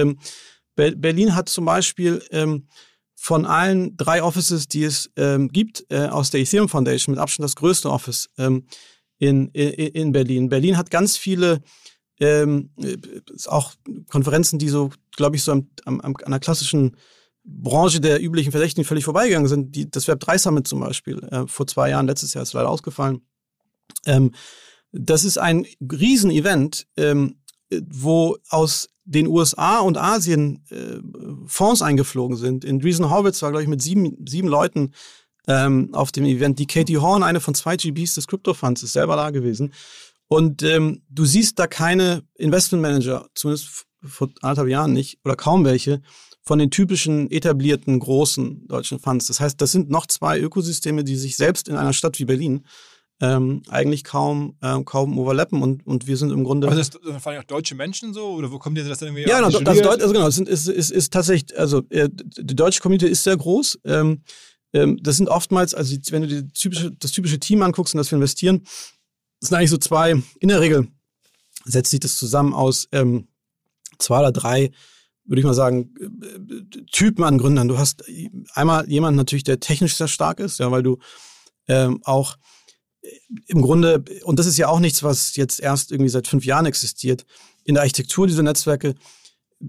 Berlin hat zum Beispiel ähm, von allen drei Offices, die es ähm, gibt, äh, aus der Ethereum Foundation mit Abstand das größte Office ähm, in, in, in Berlin. Berlin hat ganz viele ähm, auch Konferenzen, die so, glaube ich, so am, am, an einer klassischen Branche der üblichen Verdächtigen völlig vorbeigegangen sind. Die, das Web 3 Summit zum Beispiel, äh, vor zwei Jahren, letztes Jahr ist leider ausgefallen. Ähm, das ist ein Riesenevent, ähm, wo aus den USA und Asien äh, Fonds eingeflogen sind. In Reason Horwitz war, glaube ich, mit sieben, sieben Leuten ähm, auf dem Event. Die Katie Horn, eine von zwei GBs des Crypto Funds, ist selber da gewesen. Und ähm, du siehst da keine Investmentmanager, zumindest vor anderthalb Jahren nicht, oder kaum welche, von den typischen etablierten großen deutschen Funds. Das heißt, das sind noch zwei Ökosysteme, die sich selbst in einer Stadt wie Berlin ähm, eigentlich kaum, ähm, kaum overlappen und, und wir sind im Grunde. Aber das fallen auch deutsche Menschen so oder wo kommt ihr das dann irgendwie? Ja, genau, das Deut also genau, es ist, ist, ist tatsächlich, also äh, die deutsche Community ist sehr groß. Ähm, ähm, das sind oftmals, also wenn du die typische, das typische Team anguckst und das wir investieren, das sind eigentlich so zwei, in der Regel setzt sich das zusammen aus ähm, zwei oder drei würde ich mal sagen, Typen an Gründern. Du hast einmal jemanden natürlich, der technisch sehr stark ist, ja, weil du ähm, auch im Grunde, und das ist ja auch nichts, was jetzt erst irgendwie seit fünf Jahren existiert, in der Architektur dieser Netzwerke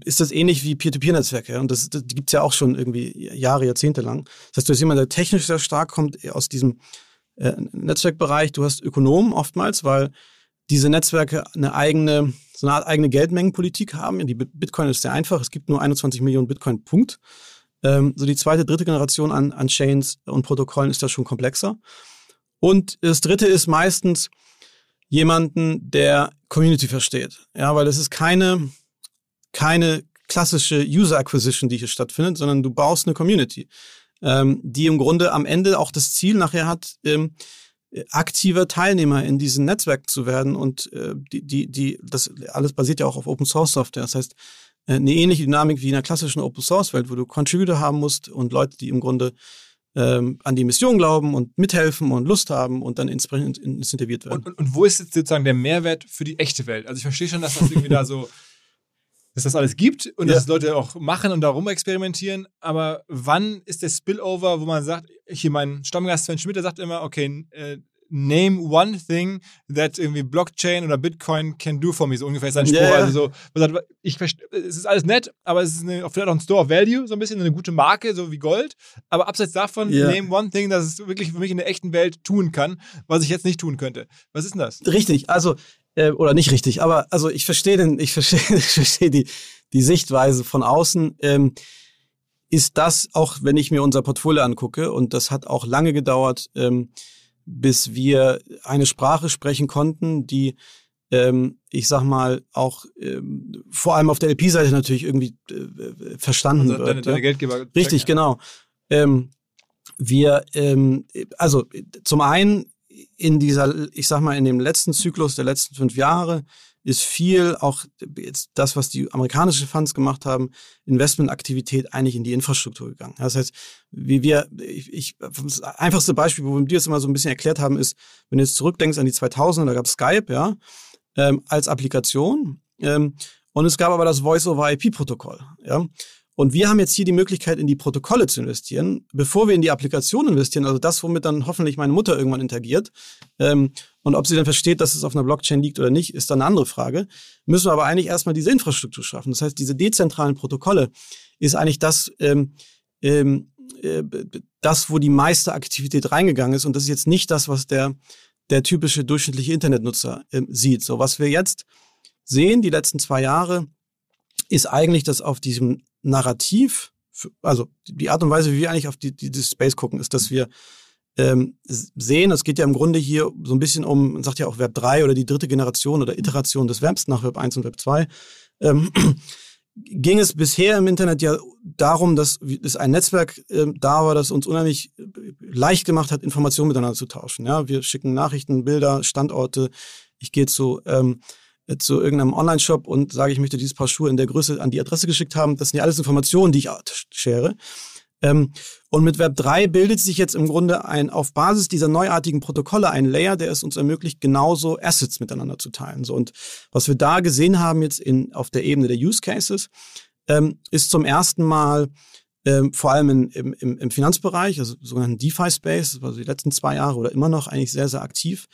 ist das ähnlich wie Peer-to-Peer-Netzwerke. Und das, das gibt es ja auch schon irgendwie Jahre, Jahrzehnte lang. Das heißt, du hast jemanden, der technisch sehr stark kommt aus diesem äh, Netzwerkbereich. Du hast Ökonomen oftmals, weil diese Netzwerke eine eigene, so eine Art eigene Geldmengenpolitik haben. Die Bitcoin ist sehr einfach. Es gibt nur 21 Millionen Bitcoin, Punkt. Ähm, so die zweite, dritte Generation an, an Chains und Protokollen ist da schon komplexer. Und das dritte ist meistens jemanden, der Community versteht. Ja, weil es ist keine, keine klassische User Acquisition, die hier stattfindet, sondern du baust eine Community, ähm, die im Grunde am Ende auch das Ziel nachher hat, ähm, aktiver Teilnehmer in diesem Netzwerk zu werden und äh, die, die, die, das alles basiert ja auch auf Open Source Software. Das heißt, äh, eine ähnliche Dynamik wie in der klassischen Open Source Welt, wo du Contributor haben musst und Leute, die im Grunde ähm, an die Mission glauben und mithelfen und Lust haben und dann entsprechend incentiviert werden. Und, und, und, wo ist jetzt sozusagen der Mehrwert für die echte Welt? Also ich verstehe schon, dass das irgendwie da so, *laughs* dass das alles gibt und ja. dass Leute auch machen und darum experimentieren, aber wann ist der Spillover, wo man sagt, hier mein Stammgast Sven Schmidt, der sagt immer, okay, äh, name one thing that irgendwie Blockchain oder Bitcoin can do for me, so ungefähr sein Spruch. Yeah. Also so, ich es ist alles nett, aber es ist eine, vielleicht auch ein Store of Value, so ein bisschen eine gute Marke, so wie Gold. Aber abseits davon, yeah. name one thing, dass es wirklich für mich in der echten Welt tun kann, was ich jetzt nicht tun könnte. Was ist denn das? Richtig, also, äh, oder nicht richtig, aber also ich verstehe den, ich verstehe, *laughs* ich verstehe die, die Sichtweise von außen. Ähm, ist das, auch wenn ich mir unser Portfolio angucke, und das hat auch lange gedauert, ähm, bis wir eine Sprache sprechen konnten, die ähm, ich sag mal, auch ähm, vor allem auf der LP-Seite natürlich irgendwie äh, verstanden also wird. Deine, deine Geldgeber. Richtig, genau. Ähm, wir, ähm, also zum einen in dieser, ich sag mal, in dem letzten Zyklus der letzten fünf Jahre ist viel auch jetzt das, was die amerikanischen Funds gemacht haben, Investmentaktivität eigentlich in die Infrastruktur gegangen. Das heißt, wie wir, ich, ich das einfachste Beispiel, wo wir dir das immer so ein bisschen erklärt haben, ist, wenn du jetzt zurückdenkst an die 2000er, da gab es Skype, ja, ähm, als Applikation. Ähm, und es gab aber das Voice-over-IP-Protokoll, ja. Und wir haben jetzt hier die Möglichkeit, in die Protokolle zu investieren, bevor wir in die Applikation investieren, also das, womit dann hoffentlich meine Mutter irgendwann interagiert. Ähm, und ob sie dann versteht, dass es auf einer Blockchain liegt oder nicht, ist dann eine andere Frage. Müssen wir aber eigentlich erstmal diese Infrastruktur schaffen. Das heißt, diese dezentralen Protokolle ist eigentlich das, ähm, ähm, äh, das, wo die meiste Aktivität reingegangen ist. Und das ist jetzt nicht das, was der, der typische durchschnittliche Internetnutzer äh, sieht. So, was wir jetzt sehen, die letzten zwei Jahre, ist eigentlich, dass auf diesem Narrativ, also die Art und Weise, wie wir eigentlich auf die, die, die Space gucken, ist, dass wir ähm, sehen, es geht ja im Grunde hier so ein bisschen um, man sagt ja auch Web 3 oder die dritte Generation oder Iteration des Webs nach Web 1 und Web 2. Ähm, *clears throat* ging es bisher im Internet ja darum, dass es ein Netzwerk äh, da war, das uns unheimlich äh, leicht gemacht hat, Informationen miteinander zu tauschen. Ja, wir schicken Nachrichten, Bilder, Standorte. Ich gehe zu ähm, zu irgendeinem Online-Shop und sage, ich möchte dieses Paar Schuhe in der Größe an die Adresse geschickt haben. Das sind ja alles Informationen, die ich share. Ähm, und mit Web 3 bildet sich jetzt im Grunde ein, auf Basis dieser neuartigen Protokolle ein Layer, der es uns ermöglicht, genauso Assets miteinander zu teilen. So, und was wir da gesehen haben jetzt in, auf der Ebene der Use Cases, ähm, ist zum ersten Mal ähm, vor allem in, im, im, im Finanzbereich, also sogenannten DeFi-Space, das war die letzten zwei Jahre oder immer noch eigentlich sehr, sehr aktiv,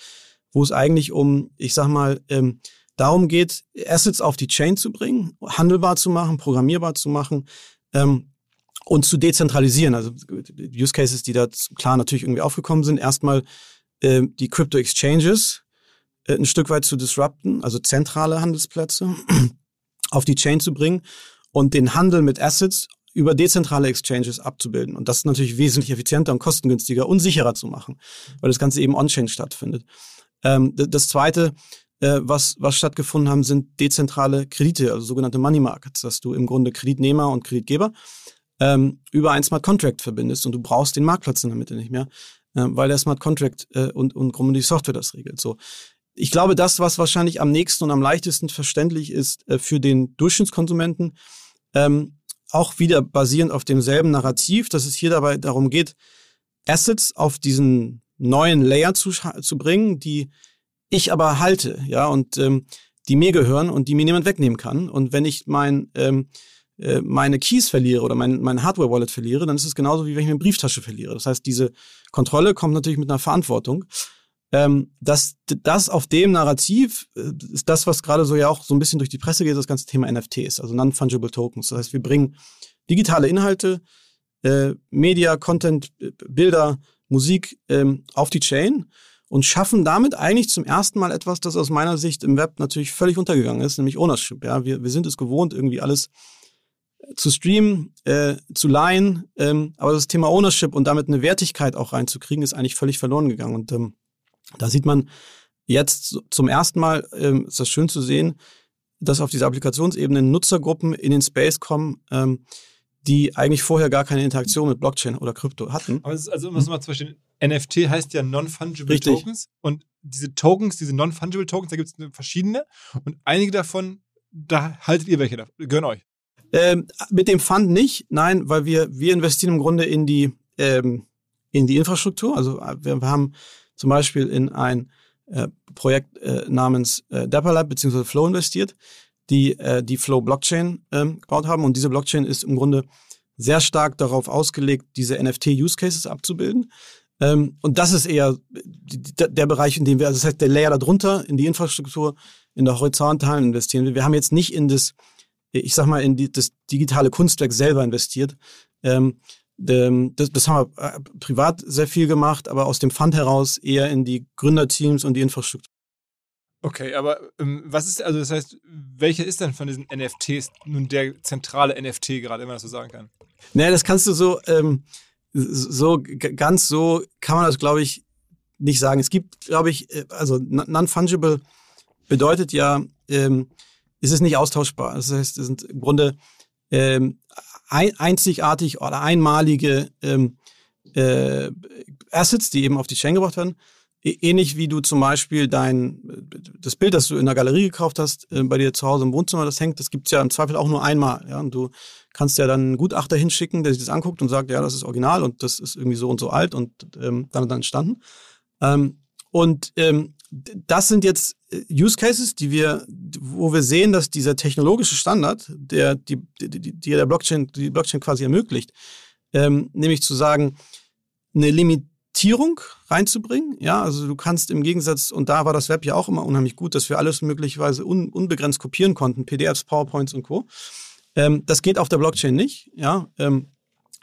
wo es eigentlich um, ich sag mal, ähm, darum geht, Assets auf die Chain zu bringen, handelbar zu machen, programmierbar zu machen ähm, und zu dezentralisieren. Also Use Cases, die da klar natürlich irgendwie aufgekommen sind. Erstmal äh, die Crypto Exchanges äh, ein Stück weit zu disrupten, also zentrale Handelsplätze *clears throat* auf die Chain zu bringen und den Handel mit Assets über dezentrale Exchanges abzubilden. Und das ist natürlich wesentlich effizienter und kostengünstiger und sicherer zu machen, weil das Ganze eben on-chain stattfindet. Ähm, das zweite äh, was, was stattgefunden haben, sind dezentrale Kredite, also sogenannte Money Markets, dass du im Grunde Kreditnehmer und Kreditgeber ähm, über ein Smart Contract verbindest und du brauchst den Marktplatz in der Mitte nicht mehr, äh, weil der Smart Contract äh, und, und die Software das regelt. So. Ich glaube, das, was wahrscheinlich am nächsten und am leichtesten verständlich ist äh, für den Durchschnittskonsumenten, ähm, auch wieder basierend auf demselben Narrativ, dass es hier dabei darum geht, Assets auf diesen neuen Layer zu, zu bringen, die ich aber halte, ja, und ähm, die mir gehören und die mir niemand wegnehmen kann. Und wenn ich mein, ähm, äh, meine Keys verliere oder mein, mein Hardware-Wallet verliere, dann ist es genauso, wie wenn ich eine Brieftasche verliere. Das heißt, diese Kontrolle kommt natürlich mit einer Verantwortung. Ähm, das, das auf dem Narrativ äh, ist das, was gerade so ja auch so ein bisschen durch die Presse geht, das ganze Thema NFTs, also Non-Fungible Tokens. Das heißt, wir bringen digitale Inhalte, äh, Media, Content, Bilder, Musik ähm, auf die Chain und schaffen damit eigentlich zum ersten Mal etwas, das aus meiner Sicht im Web natürlich völlig untergegangen ist, nämlich Ownership. Ja, wir, wir sind es gewohnt, irgendwie alles äh, zu streamen, äh, zu leihen, ähm, aber das Thema Ownership und damit eine Wertigkeit auch reinzukriegen, ist eigentlich völlig verloren gegangen. Und ähm, da sieht man jetzt zum ersten Mal, ähm, ist das schön zu sehen, dass auf dieser Applikationsebene Nutzergruppen in den Space kommen, ähm, die eigentlich vorher gar keine Interaktion mit Blockchain oder Krypto hatten. Aber ist, also, um das mal zu verstehen, NFT heißt ja Non-Fungible Tokens. Und diese Tokens, diese Non-Fungible Tokens, da gibt es verschiedene. Und einige davon, da haltet ihr welche davon, gehören euch. Ähm, mit dem Fund nicht, nein, weil wir, wir investieren im Grunde in die, ähm, in die Infrastruktur. Also äh, wir, haben zum Beispiel in ein äh, Projekt äh, namens äh, Dapper bzw. Flow investiert die äh, die Flow Blockchain ähm, gebaut haben. Und diese Blockchain ist im Grunde sehr stark darauf ausgelegt, diese NFT-Use Cases abzubilden. Ähm, und das ist eher der Bereich, in dem wir, also das heißt der Layer darunter, in die Infrastruktur, in der horizontalen investieren. Wir haben jetzt nicht in das, ich sag mal, in die, das digitale Kunstwerk selber investiert. Ähm, das, das haben wir äh, privat sehr viel gemacht, aber aus dem Fund heraus eher in die Gründerteams und die Infrastruktur. Okay, aber ähm, was ist, also das heißt, welcher ist denn von diesen NFTs nun der zentrale NFT gerade, wenn man das so sagen kann? Naja, das kannst du so, ähm, so ganz so kann man das, glaube ich, nicht sagen. Es gibt, glaube ich, äh, also non-fungible bedeutet ja, ähm, es ist nicht austauschbar. Das heißt, es sind im Grunde ähm, ein, einzigartig oder einmalige ähm, äh, Assets, die eben auf die Chain gebracht werden. Ähnlich wie du zum Beispiel dein, das Bild, das du in der Galerie gekauft hast, äh, bei dir zu Hause im Wohnzimmer, das hängt, das gibt's ja im Zweifel auch nur einmal. Ja? Und du kannst ja dann einen Gutachter hinschicken, der sich das anguckt und sagt, ja, das ist original und das ist irgendwie so und so alt und ähm, dann und dann entstanden. Ähm, und ähm, das sind jetzt äh, Use Cases, die wir, wo wir sehen, dass dieser technologische Standard, der die, die, die der Blockchain, die Blockchain quasi ermöglicht, ähm, nämlich zu sagen, eine Limitierung reinzubringen. Ja, also du kannst im Gegensatz, und da war das Web ja auch immer unheimlich gut, dass wir alles möglicherweise un, unbegrenzt kopieren konnten, PDFs, PowerPoints und Co. Ähm, das geht auf der Blockchain nicht. Ja, ähm,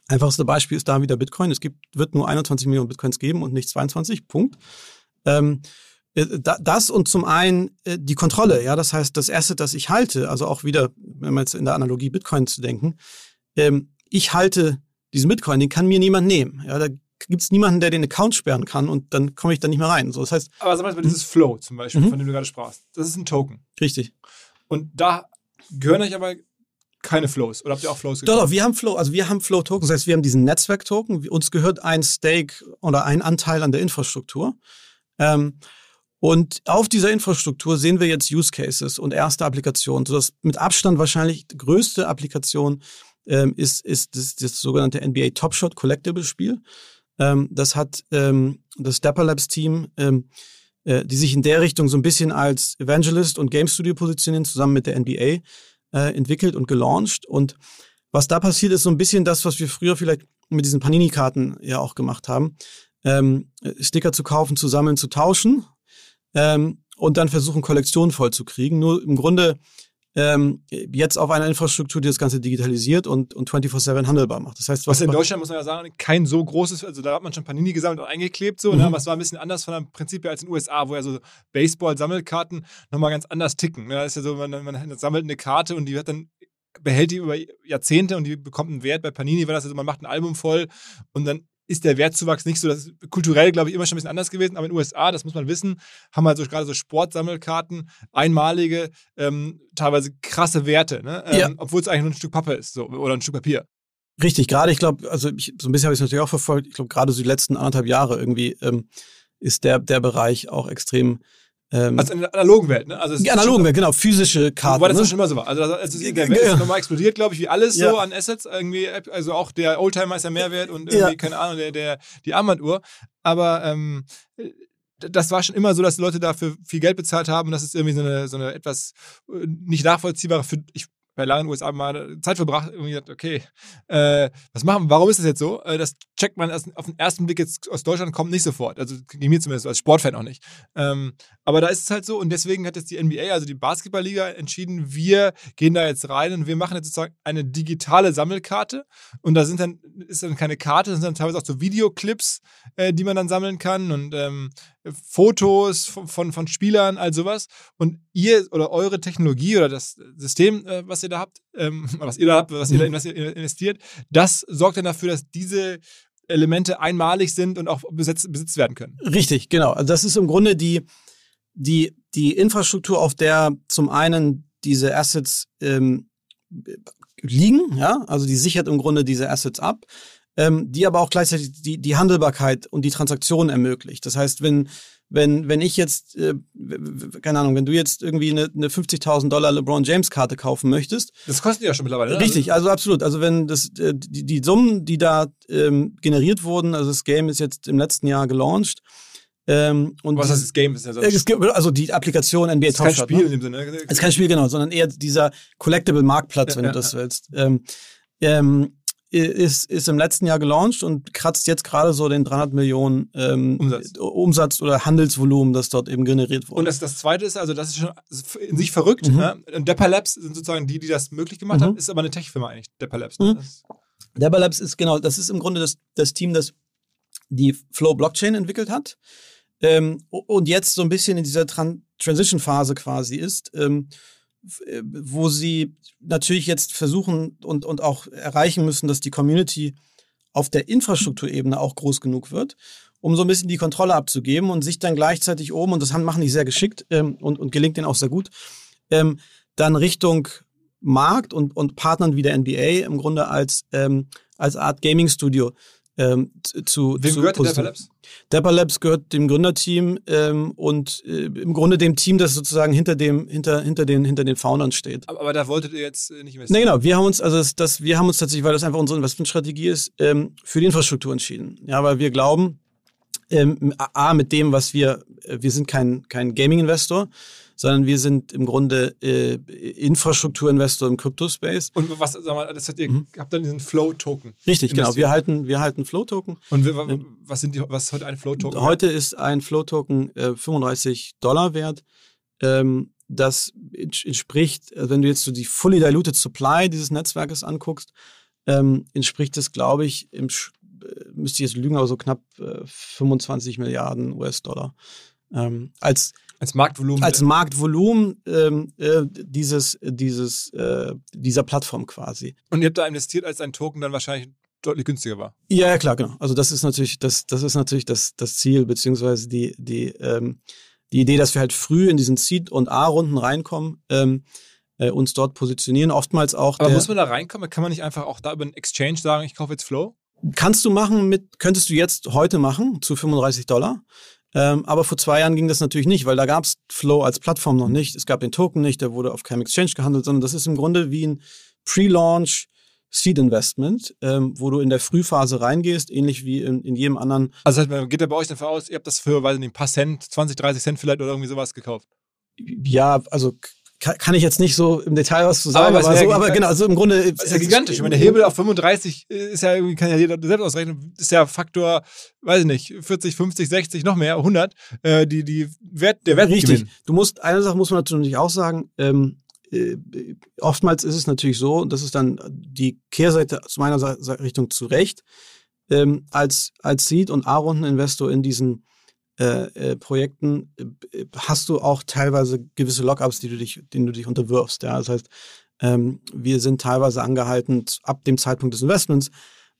einfachste Beispiel ist da wieder Bitcoin. Es gibt, wird nur 21 Millionen Bitcoins geben und nicht 22. Punkt. Ähm, äh, das und zum einen äh, die Kontrolle, ja, das heißt, das Asset, das ich halte, also auch wieder, wenn man jetzt in der Analogie Bitcoin zu denken, ähm, ich halte diesen Bitcoin, den kann mir niemand nehmen. Ja, da gibt es niemanden, der den Account sperren kann und dann komme ich da nicht mehr rein. So, das heißt, Aber sag mal, dieses Flow zum Beispiel, mhm. von dem du gerade sprachst, das ist ein Token. Richtig. Und da gehören euch aber keine Flows. Oder habt ihr auch Flows gekauft? Doch, doch, wir haben Flow, also wir haben Flow-Tokens. Das heißt, wir haben diesen Netzwerk-Token. Uns gehört ein Stake oder ein Anteil an der Infrastruktur. Ähm, und auf dieser Infrastruktur sehen wir jetzt Use Cases und erste Applikationen. So das mit Abstand wahrscheinlich die größte Applikation ähm, ist, ist das, das sogenannte NBA Top Shot Collectible Spiel. Ähm, das hat ähm, das Dapper Labs Team, ähm, äh, die sich in der Richtung so ein bisschen als Evangelist und Game Studio positionieren, zusammen mit der NBA äh, entwickelt und gelauncht. Und was da passiert, ist so ein bisschen das, was wir früher vielleicht mit diesen Panini-Karten ja auch gemacht haben. Ähm, Sticker zu kaufen, zu sammeln, zu tauschen ähm, und dann versuchen, Kollektionen voll zu kriegen. Nur im Grunde ähm, jetzt auf einer Infrastruktur, die das Ganze digitalisiert und, und 24-7 handelbar macht. Das heißt, was, was in Deutschland, muss man ja sagen, kein so großes, also da hat man schon Panini gesammelt und eingeklebt, so, ne? mhm. ne? aber es war ein bisschen anders von dem Prinzip her als in den USA, wo ja so Baseball-Sammelkarten nochmal ganz anders ticken. Ne? Da ist ja so, man, man sammelt eine Karte und die wird dann behält die über Jahrzehnte und die bekommt einen Wert. Bei Panini war das also, man macht ein Album voll und dann ist der Wertzuwachs nicht so. Das ist kulturell, glaube ich, immer schon ein bisschen anders gewesen. Aber in den USA, das muss man wissen, haben halt so gerade so Sportsammelkarten, einmalige, ähm, teilweise krasse Werte, ne? ähm, ja. obwohl es eigentlich nur ein Stück Pappe ist so, oder ein Stück Papier. Richtig, gerade ich glaube, also ich, so ein bisschen habe ich es natürlich auch verfolgt. Ich glaube, gerade so die letzten anderthalb Jahre irgendwie ähm, ist der, der Bereich auch extrem ähm, also in der analogen Welt, ne? Also die analogen Welt, genau, physische Karten. Wobei das ne? schon immer so war. Also, also in der Welt ist nochmal explodiert, glaube ich, wie alles ja. so an Assets. Irgendwie, also auch der Oldtimer ist ja mehr wert und irgendwie, ja. keine Ahnung, der, der, die Armbanduhr. Aber ähm, das war schon immer so, dass die Leute dafür viel Geld bezahlt haben. Das ist irgendwie so eine, so eine etwas äh, nicht nachvollziehbare, für, ich bei langen USA mal Zeit verbracht, irgendwie gesagt, okay, äh, was machen, warum ist das jetzt so? Äh, das checkt man erst, auf den ersten Blick jetzt aus Deutschland kommt nicht sofort. Also ging mir zumindest als Sportfan auch nicht. Ähm, aber da ist es halt so und deswegen hat jetzt die NBA, also die Basketballliga, entschieden, wir gehen da jetzt rein und wir machen jetzt sozusagen eine digitale Sammelkarte und da sind dann, ist dann keine Karte, das sind dann teilweise auch so Videoclips, äh, die man dann sammeln kann und ähm, Fotos von, von, von, Spielern, all sowas. Und ihr oder eure Technologie oder das System, äh, was ihr da habt, ähm, *laughs* was ihr da habt, was ihr da was ihr investiert, das sorgt dann dafür, dass diese Elemente einmalig sind und auch besetzt, besitzt werden können. Richtig, genau. Also das ist im Grunde die, die, die Infrastruktur, auf der zum einen diese Assets ähm, liegen, ja, also die sichert im Grunde diese Assets ab ähm, die aber auch gleichzeitig die, die Handelbarkeit und die Transaktion ermöglicht. Das heißt, wenn, wenn, wenn ich jetzt, äh, keine Ahnung, wenn du jetzt irgendwie eine, eine 50.000 Dollar LeBron James Karte kaufen möchtest. Das kostet ja schon mittlerweile. Ne? Richtig, also absolut. Also wenn das, äh, die, die Summen, die da ähm, generiert wurden, also das Game ist jetzt im letzten Jahr gelauncht. Ähm, und Was heißt das Game? Ist ja so also die Applikation NBA Top Shot. Spiel ne? in dem Sinne. Es ist kein Spiel, genau, sondern eher dieser Collectible Marktplatz, ja, wenn ja, du das willst. Ähm, ähm, ist, ist im letzten Jahr gelauncht und kratzt jetzt gerade so den 300 Millionen ähm, Umsatz. Umsatz. oder Handelsvolumen, das dort eben generiert wurde. Und das, das Zweite ist, also das ist schon in sich verrückt. Mhm. Ne? Depper Labs sind sozusagen die, die das möglich gemacht mhm. haben, ist aber eine Tech-Firma eigentlich, Depper Labs. Ne? Mhm. Depper Labs ist genau, das ist im Grunde das, das Team, das die Flow Blockchain entwickelt hat ähm, und jetzt so ein bisschen in dieser Tran Transition-Phase quasi ist. Ähm, äh, wo sie natürlich jetzt versuchen und, und auch erreichen müssen, dass die Community auf der Infrastrukturebene auch groß genug wird, um so ein bisschen die Kontrolle abzugeben und sich dann gleichzeitig oben, und das machen die sehr geschickt ähm, und, und gelingt denen auch sehr gut, ähm, dann Richtung Markt und, und Partnern wie der NBA im Grunde als, ähm, als Art Gaming-Studio ähm, zu Wem zu gehört. Dapper Labs? Dapper Labs gehört dem Gründerteam ähm, und äh, im Grunde dem Team, das sozusagen hinter dem hinter hinter den hinter den Foundern steht. Aber, aber da wolltet ihr jetzt äh, nicht investieren. Nee, genau. Wir haben uns, also das, das, wir haben uns tatsächlich, weil das einfach unsere Investmentstrategie ist, ähm, für die Infrastruktur entschieden. Ja, weil wir glauben, ähm, A, mit dem, was wir, äh, wir sind kein, kein Gaming-Investor, sondern wir sind im Grunde äh, Infrastrukturinvestor im Crypto-Space. Und was, sag mal, das hat ihr, Mhm. habt dann diesen Flow-Token. Richtig, genau. Wir halten, wir halten Flow-Token. Und wir, wa- was sind die, was ist heute ein Flow-Token? Heute ist ein Flow-Token äh, 35 Dollar wert. Ähm, das ents- entspricht, äh, wenn du jetzt so die fully diluted supply dieses Netzwerkes anguckst, ähm, entspricht es, glaube ich, im, äh, müsste ich jetzt lügen, aber so knapp äh, 25 Milliarden US-Dollar. Ähm, als, als Marktvolumen. als Marktvolumen ähm, äh, dieses, dieses, äh, dieser Plattform quasi. und ihr habt da investiert, als ein Token dann wahrscheinlich deutlich günstiger war. Ja, ja, klar, genau. Also das ist natürlich das, das ist natürlich das, das Ziel, beziehungsweise die, die, ähm, die Idee, dass wir halt früh in diesen Seed- und A-Runden reinkommen, ähm, äh, uns dort positionieren. Oftmals auch Aber muss man da reinkommen? Kann man nicht einfach auch da über einen Exchange sagen, ich kaufe jetzt Flow? kannst du machen mit, könntest du jetzt heute machen zu 35 Dollar. Ähm, aber vor zwei Jahren ging das natürlich nicht, weil da gab es Flow als Plattform noch nicht. Es gab den Token nicht, der wurde auf keinem Exchange gehandelt, sondern das ist im Grunde wie ein Pre-Launch Seed Investment, ähm, wo du in der Frühphase reingehst, ähnlich wie in, in jedem anderen Also das heißt, geht da bei euch davon aus, ihr habt das für, weiß ich nicht, ein paar Cent, 20, 30 Cent vielleicht oder irgendwie sowas gekauft. ja, also kann, kann ich jetzt nicht so im Detail was zu sagen, Aber aber, so, ja aber genau, also im Grunde Das ist ja gigantisch. Ich meine, der Hebel auf 35 ist ja irgendwie, kann ja jeder selbst ausrechnen, ist ja Faktor, weiß ich nicht, 40, 50, 60, noch mehr, 100, äh, die, die Wert, der Richtig. Wertgewinn. Du musst, eine Sache muss man natürlich auch sagen, ähm, äh, oftmals ist es natürlich so, und das ist dann die Kehrseite aus meiner Richtung zu Recht, ähm, als, als Seed- und A-Runden-Investor in diesen äh, äh, Projekten äh, hast du auch teilweise gewisse Lockups, die du dich, denen du dich unterwirfst. Ja? Das heißt, ähm, wir sind teilweise angehalten, ab dem Zeitpunkt des Investments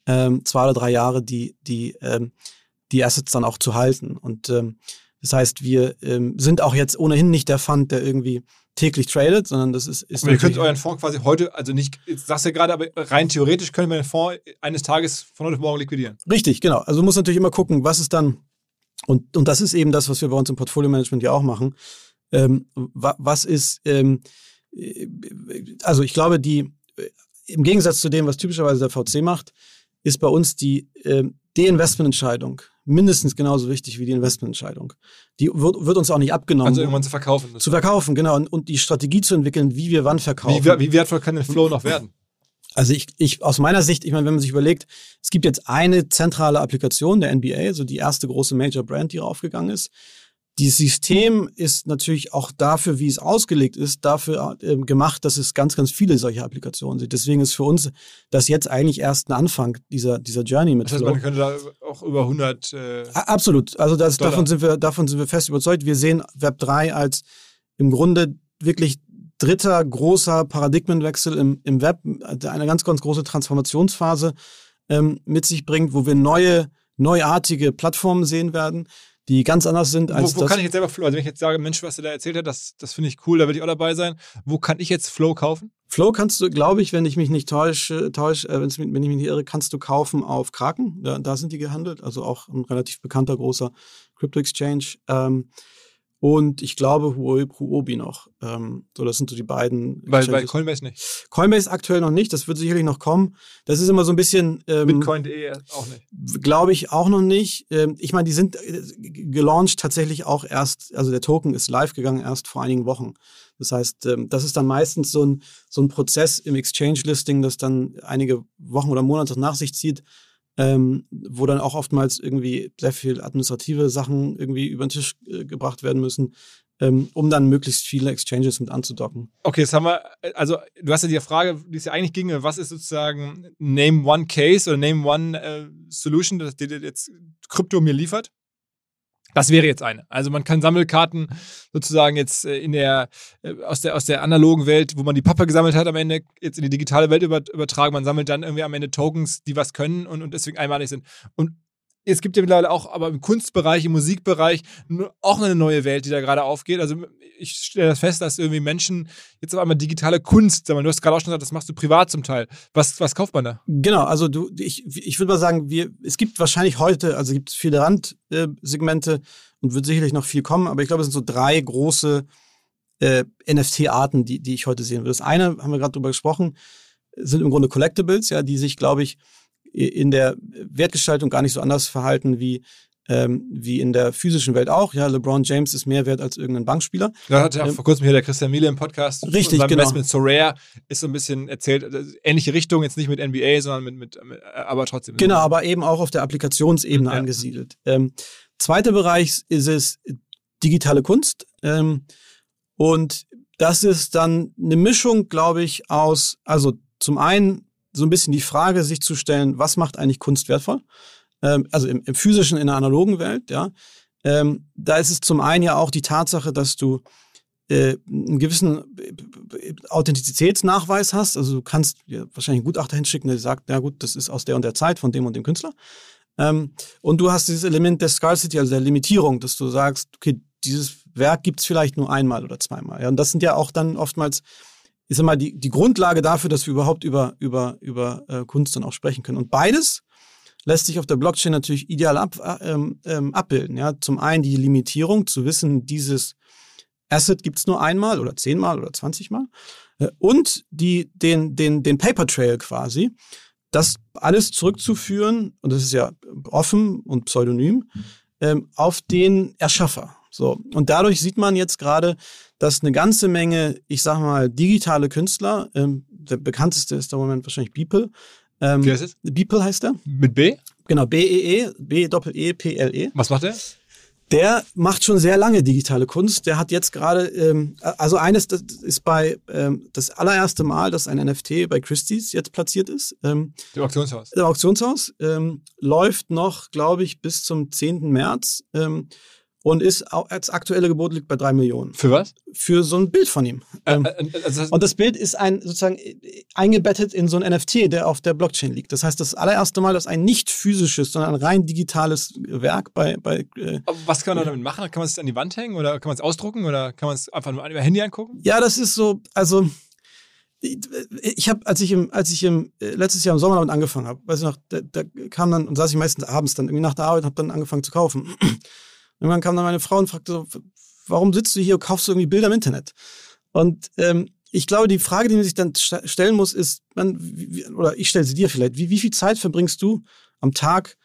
ähm, zwei oder drei Jahre die, die, ähm, die Assets dann auch zu halten. Und ähm, das heißt, wir ähm, sind auch jetzt ohnehin nicht der Fund, der irgendwie täglich tradet, sondern das ist, ist Aber ihr könnt euren Fonds quasi heute, also nicht, jetzt sagst du ja gerade, aber rein theoretisch können wir den Fonds eines Tages von heute auf morgen liquidieren. Richtig, genau. Also du musst natürlich immer gucken, was ist dann, und, und das ist eben das, was wir bei uns im Portfolio-Management ja auch machen. Ähm, wa, was ist, ähm, äh, also ich glaube, die, äh, im Gegensatz zu dem, was typischerweise der VC macht, ist bei uns die ähm, De-Investment-Entscheidung mindestens genauso wichtig wie die Investmententscheidung. Die wird, wird uns auch nicht abgenommen. Also irgendwann zu verkaufen. zu verkaufen, genau. Und, und die Strategie zu entwickeln, wie wir wann verkaufen. wie, wie wertvoll kann der Flow noch werden? Also ich, ich aus meiner Sicht, ich meine, wenn man sich überlegt, es gibt jetzt eine zentrale Applikation der NBA, also die erste große Major Brand, die raufgegangen ist. Dieses System ist natürlich auch dafür, wie es ausgelegt ist, dafür äh, gemacht, dass es ganz, ganz viele solche Applikationen sind. Deswegen ist für uns das jetzt eigentlich erst ein Anfang dieser, dieser Journey mit Das heißt, Flow. man könnte da auch über 100. Äh, Absolut. Also das, davon, sind wir, davon sind wir fest überzeugt. Wir sehen Web 3 als im Grunde wirklich dritter großer Paradigmenwechsel im, im Web, der eine ganz, ganz große Transformationsphase ähm, mit sich bringt, wo wir neue, neuartige Plattformen sehen werden, die ganz anders sind als wo wo das. kann ich jetzt selber Flow? Also wenn ich jetzt sage, Mensch, was du da erzählt hast, das, das finde ich cool, da will ich auch dabei sein. Wo kann ich jetzt Flow kaufen? Flow kannst du, glaube ich, wenn ich mich nicht täusche, täusch, äh, wenn ich mich nicht irre, kannst du kaufen auf Kraken. Da, da sind die gehandelt, also auch ein relativ bekannter großer Crypto Exchange. Ähm, und ich glaube Huobi, noch. Ähm, so, das sind so die beiden. Bei, bei Exchanges. Coinbase nicht. Coinbase aktuell noch nicht. Das wird sicherlich noch kommen. Das ist immer so ein bisschen. Ähm, Bitcoin.de auch nicht. Glaube ich auch noch nicht. Ähm, ich meine, die sind äh, gelauncht tatsächlich auch erst, also der Token ist live gegangen erst vor einigen Wochen. Das heißt, ähm, das ist dann meistens so ein, so ein Prozess im Exchange-Listing, das dann einige Wochen oder Monate nach sich zieht, ähm, wo dann auch oftmals irgendwie sehr viel administrative Sachen irgendwie über den Tisch äh, gebracht werden müssen, ähm, um dann möglichst viele Exchanges mit anzudocken. Okay, jetzt haben wir, also du hast ja die Frage, die es ja eigentlich ginge, was ist sozusagen Name One Case oder Name One äh, Solution, das dir jetzt Krypto mir liefert? Das wäre jetzt eine. Also man kann Sammelkarten sozusagen jetzt äh, in der, äh, aus der aus der analogen Welt, wo man die Pappe gesammelt hat, am Ende jetzt in die digitale Welt über, übertragen. Man sammelt dann irgendwie am Ende Tokens, die was können und, und deswegen einmalig sind. Und es gibt ja mittlerweile auch, aber im Kunstbereich, im Musikbereich, auch eine neue Welt, die da gerade aufgeht. Also ich stelle das fest, dass irgendwie Menschen jetzt auf einmal digitale Kunst, du hast gerade auch schon gesagt, das machst du privat zum Teil. Was, was kauft man da? Genau, also du, ich, ich würde mal sagen, wir, es gibt wahrscheinlich heute, also gibt es viele Randsegmente und wird sicherlich noch viel kommen, aber ich glaube, es sind so drei große äh, NFT-Arten, die, die ich heute sehen würde. Das eine, haben wir gerade drüber gesprochen, sind im Grunde Collectibles, ja, die sich, glaube ich, in der Wertgestaltung gar nicht so anders verhalten wie ähm, wie in der physischen Welt auch. Ja, LeBron James ist mehr wert als irgendein Bankspieler. Da hat ja ähm, vor kurzem hier der Christian Miele im Podcast. Richtig, genau. Investment so rare ist so ein bisschen erzählt, äh, ähnliche Richtung, jetzt nicht mit NBA, sondern mit, mit, mit aber trotzdem. Genau, aber eben auch auf der Applikationsebene ja. angesiedelt. Ähm, zweiter Bereich ist es digitale Kunst. Ähm, und das ist dann eine Mischung, glaube ich, aus, also zum einen so ein bisschen die Frage sich zu stellen, was macht eigentlich Kunst wertvoll? Ähm, also im, im, physischen, in der analogen Welt, ja. Ähm, da ist es zum einen ja auch die Tatsache, dass du äh, einen gewissen äh, Authentizitätsnachweis hast. Also du kannst ja, wahrscheinlich einen Gutachter hinschicken, der sagt, ja gut, das ist aus der und der Zeit von dem und dem Künstler. Ähm, und du hast dieses Element der Scarcity, also der Limitierung, dass du sagst, okay, dieses Werk gibt es vielleicht nur einmal oder zweimal. Ja, und das sind ja auch dann oftmals ich sag mal, die, die Grundlage dafür, dass wir überhaupt über, über, über äh, Kunst dann auch sprechen können. Und beides lässt sich auf der Blockchain natürlich ideal ab, äh, ähm, ähm, abbilden. Ja? Zum einen die Limitierung, zu wissen, dieses Asset gibt's nur einmal oder zehnmal oder zwanzigmal. Äh, und die, den, den, den Paper Trail quasi, das alles zurückzuführen, und das ist ja offen und pseudonym, ähm, auf den Erschaffer. So. Und dadurch sieht man jetzt gerade, dass eine ganze Menge, ich sag mal, digitale Künstler, ähm, der bekannteste ist im Moment wahrscheinlich Beeple. Ähm, Wie heißt es? Beeple heißt er. Mit B? Genau, B-E-E, B-E-E-P-L-E. -E. Was macht er? Der macht schon sehr lange digitale Kunst. Der hat jetzt gerade, ähm, also eines, das ist bei ähm, das allererste Mal, dass ein NFT bei Christie's jetzt platziert ist. Ähm, Dem Auktionshaus. Der Auktionshaus ähm, läuft noch, glaube ich, bis zum 10. März. Und ist auch als aktuelle Gebot liegt bei drei Millionen. Für was? Für so ein Bild von ihm. Äh, äh, also und das Bild ist ein sozusagen eingebettet in so ein NFT, der auf der Blockchain liegt. Das heißt, das allererste Mal, dass ein nicht physisches, sondern ein rein digitales Werk bei. bei äh, was kann man damit machen? Kann man es an die Wand hängen oder kann man es ausdrucken oder kann man es einfach nur über Handy angucken? Ja, das ist so, also ich habe, als ich im, als ich im äh, letztes Jahr im Sommer damit angefangen habe, weiß ich noch, da, da kam dann und saß ich meistens abends dann irgendwie nach der Arbeit, und habe dann angefangen zu kaufen. Irgendwann kam dann meine Frau und fragte so, warum sitzt du hier und kaufst du irgendwie Bilder im Internet? Und ähm, ich glaube, die Frage, die man sich dann stellen muss, ist, man, wie, oder ich stelle sie dir vielleicht, wie, wie viel Zeit verbringst du am Tag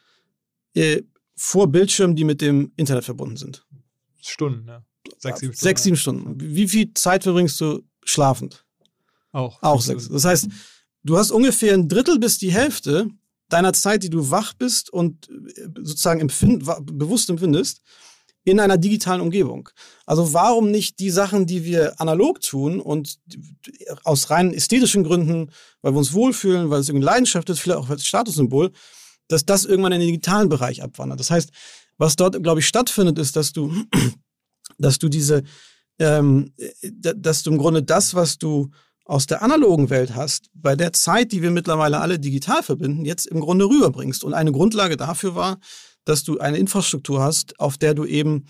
äh, vor Bildschirmen, die mit dem Internet verbunden sind? Stunden, ja. Sechs, sieben Stunden. Sechs, sieben Stunden. Wie viel Zeit verbringst du schlafend? Auch. Auch sechs. Das heißt, du hast ungefähr ein Drittel bis die Hälfte deiner Zeit, die du wach bist und äh, sozusagen empfind, bewusst empfindest, in einer digitalen Umgebung. Also warum nicht die Sachen, die wir analog tun und aus rein ästhetischen Gründen, weil wir uns wohlfühlen, weil es irgendwie Leidenschaft ist, vielleicht auch als Statussymbol, dass das irgendwann in den digitalen Bereich abwandert. Das heißt, was dort, glaube ich, stattfindet, ist, dass du, *clears throat* dass du diese, ähm, dass du im Grunde das, was du aus der analogen Welt hast, bei der Zeit, die wir mittlerweile alle digital verbinden, jetzt im Grunde rüberbringst. Und eine Grundlage dafür war, dass du eine Infrastruktur hast, auf der du eben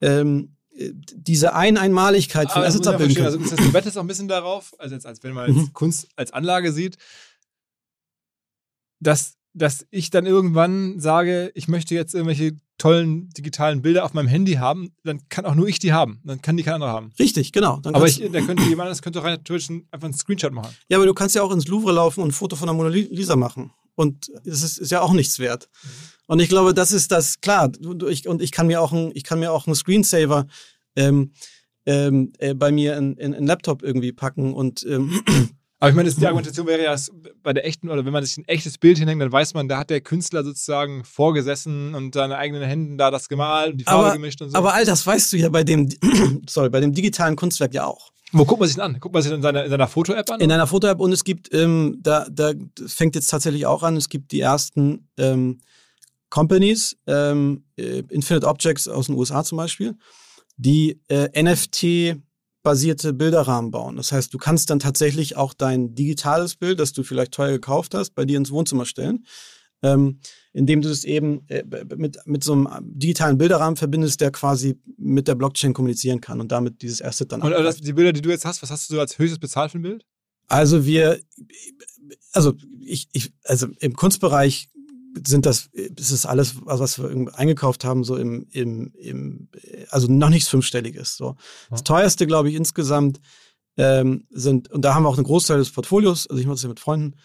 ähm, diese Ein Einmaligkeit von Assets abbilden kannst. Also, das heißt, du wettest auch ein bisschen darauf, also jetzt, als wenn man mhm. Kunst als Anlage sieht, dass, dass ich dann irgendwann sage, ich möchte jetzt irgendwelche tollen digitalen Bilder auf meinem Handy haben, dann kann auch nur ich die haben. Dann kann die kein anderer haben. Richtig, genau. Dann aber ich, da könnte jemand anderes könnte rein natürlich einfach einen Screenshot machen. Ja, aber du kannst ja auch ins Louvre laufen und ein Foto von der Mona Lisa machen. Und es ist, ist ja auch nichts wert. Mhm. Und ich glaube, das ist das, klar, ich, und ich kann mir auch ein, ich kann mir auch einen Screensaver ähm, ähm, äh, bei mir in, in, in Laptop irgendwie packen und ähm, *clears throat* Aber ich meine, die Argumentation wäre ja bei der echten, oder wenn man sich ein echtes Bild hinhängt, dann weiß man, da hat der Künstler sozusagen vorgesessen und seine eigenen Händen da das gemalt und die Farbe aber, gemischt und so. Aber all das weißt du ja bei dem, *clears throat* sorry, bei dem digitalen Kunstwerk ja auch. Wo guckt man sich denn an? Guckt man sich in seiner, in seiner Foto-App an? In einer Foto-App und es gibt, ähm, da, da fängt jetzt tatsächlich auch an, es gibt die ersten ähm, Companies, ähm, äh, Infinite Objects aus den USA zum Beispiel, die äh, NFT basierte Bilderrahmen bauen. Das heißt, du kannst dann tatsächlich auch dein digitales Bild, das du vielleicht teuer gekauft hast, bei dir ins Wohnzimmer stellen. Ähm, indem du es eben äh, mit, mit so einem digitalen Bilderrahmen verbindest, der quasi mit der Blockchain kommunizieren kann und damit dieses Asset dann Und äh, das, die Bilder, die du jetzt hast, was hast du so als höchstes bezahlt für ein Bild? Also wir, also ich, ich, also im Kunstbereich sind das, ist es alles, was wir eingekauft haben, so im, im, im also noch nichts Fünfstelliges. So. Das teuerste, glaube ich, insgesamt ähm, sind, und da haben wir auch einen Großteil des Portfolios, also ich mache das ja mit Freunden,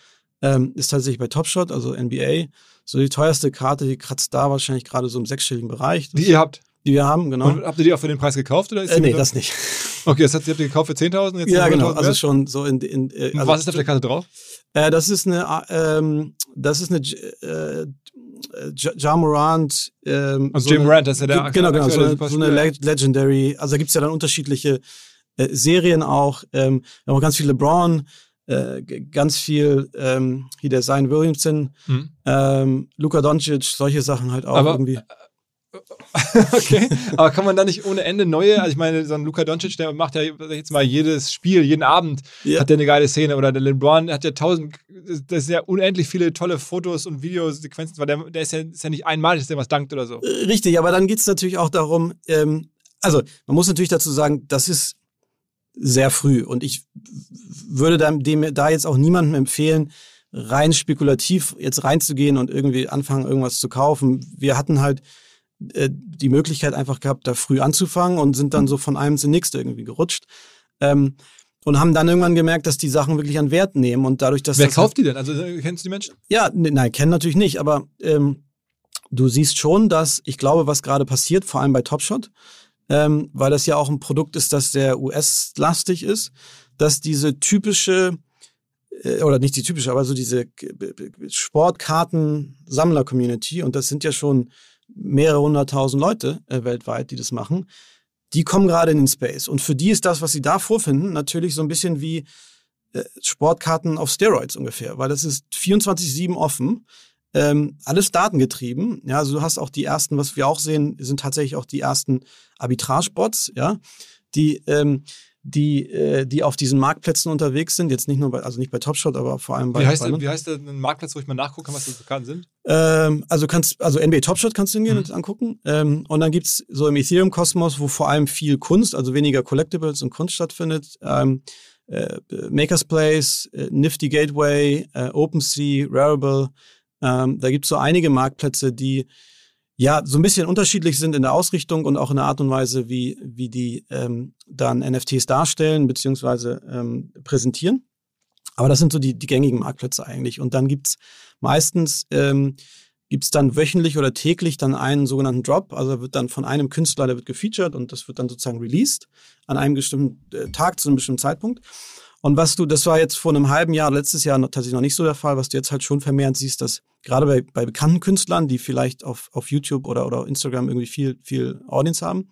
ähm, ist tatsächlich bei Topshot, also NBA. So die teuerste Karte, die kratzt da wahrscheinlich gerade so im sechsstelligen Bereich. Das, die ihr habt? Die wir haben, genau. Und habt ihr die auch für den Preis gekauft? Oder ist äh, nee, das nicht. *laughs* Okay, das ihr habt die gekauft für 10.000? Ja, genau. Also schon so in. in äh, also was ist auf der Karte drauf? Äh, das ist eine, ähm, das ist eine äh, Ja Morant. Ähm, also so Jim Morant, das ist ja der Genau, genau. So, so eine Legendary. Also da gibt es ja dann unterschiedliche äh, Serien auch. Ähm, wir haben auch ganz viel LeBron. Äh, ganz viel ähm, wie der Zion Williamson, mhm. ähm, Luka Doncic, solche Sachen halt auch Aber, irgendwie. *laughs* okay, aber kann man da nicht ohne Ende neue, also ich meine, so ein Luka Doncic, der macht ja jetzt mal jedes Spiel, jeden Abend ja. hat der eine geile Szene oder der LeBron hat ja tausend, das sind ja unendlich viele tolle Fotos und Videosequenzen, weil der, der ist, ja, ist ja nicht einmalig, dass der was dankt oder so. Richtig, aber dann geht es natürlich auch darum, ähm, also man muss natürlich dazu sagen, das ist sehr früh. Und ich würde dem, dem da jetzt auch niemandem empfehlen, rein spekulativ jetzt reinzugehen und irgendwie anfangen, irgendwas zu kaufen. Wir hatten halt äh, die Möglichkeit einfach gehabt, da früh anzufangen und sind dann so von einem zum nächsten irgendwie gerutscht. Ähm, und haben dann irgendwann gemerkt, dass die Sachen wirklich an Wert nehmen und dadurch, dass wer kauft halt, die denn? Also äh, kennst du die Menschen? Ja, ne, nein, kennen natürlich nicht, aber ähm, du siehst schon, dass ich glaube, was gerade passiert, vor allem bei Topshot, ähm, weil das ja auch ein Produkt ist, das sehr US-lastig ist, dass diese typische äh, oder nicht die typische, aber so diese Sportkarten-Sammler-Community, und das sind ja schon mehrere hunderttausend Leute äh, weltweit, die das machen, die kommen gerade in den Space. Und für die ist das, was sie da vorfinden, natürlich so ein bisschen wie äh, Sportkarten auf Steroids ungefähr, weil das ist 24-7 offen ähm, alles datengetrieben. Ja, also du hast auch die ersten, was wir auch sehen, sind tatsächlich auch die ersten Arbitrage-Bots, ja, die, ähm, die, äh, die auf diesen Marktplätzen unterwegs sind. Jetzt nicht nur bei, also nicht bei Topshot, aber vor allem bei. Wie heißt, der, wie heißt ein Marktplatz, wo ich mal nachgucken kann, was das Karten sind? Ähm, also kannst, also NBA Topshot kannst du hingehen mhm. und angucken. Ähm, und dann gibt's so im Ethereum-Kosmos, wo vor allem viel Kunst, also weniger Collectibles und Kunst stattfindet. Ähm, äh, Makers Place, äh, Nifty Gateway, äh, OpenSea, Rarible, ähm, da gibt es so einige Marktplätze, die ja so ein bisschen unterschiedlich sind in der Ausrichtung und auch in der Art und Weise, wie, wie die ähm, dann NFTs darstellen bzw. Ähm, präsentieren. Aber das sind so die, die gängigen Marktplätze eigentlich. Und dann gibt's meistens ähm, gibt's dann wöchentlich oder täglich dann einen sogenannten Drop. Also wird dann von einem Künstler, der wird gefeatured und das wird dann sozusagen released an einem bestimmten äh, Tag zu einem bestimmten Zeitpunkt. Und was du, das war jetzt vor einem halben Jahr, letztes Jahr tatsächlich noch nicht so der Fall, was du jetzt halt schon vermehrt siehst, dass gerade bei, bei bekannten Künstlern, die vielleicht auf, auf YouTube oder, oder Instagram irgendwie viel, viel Audience haben,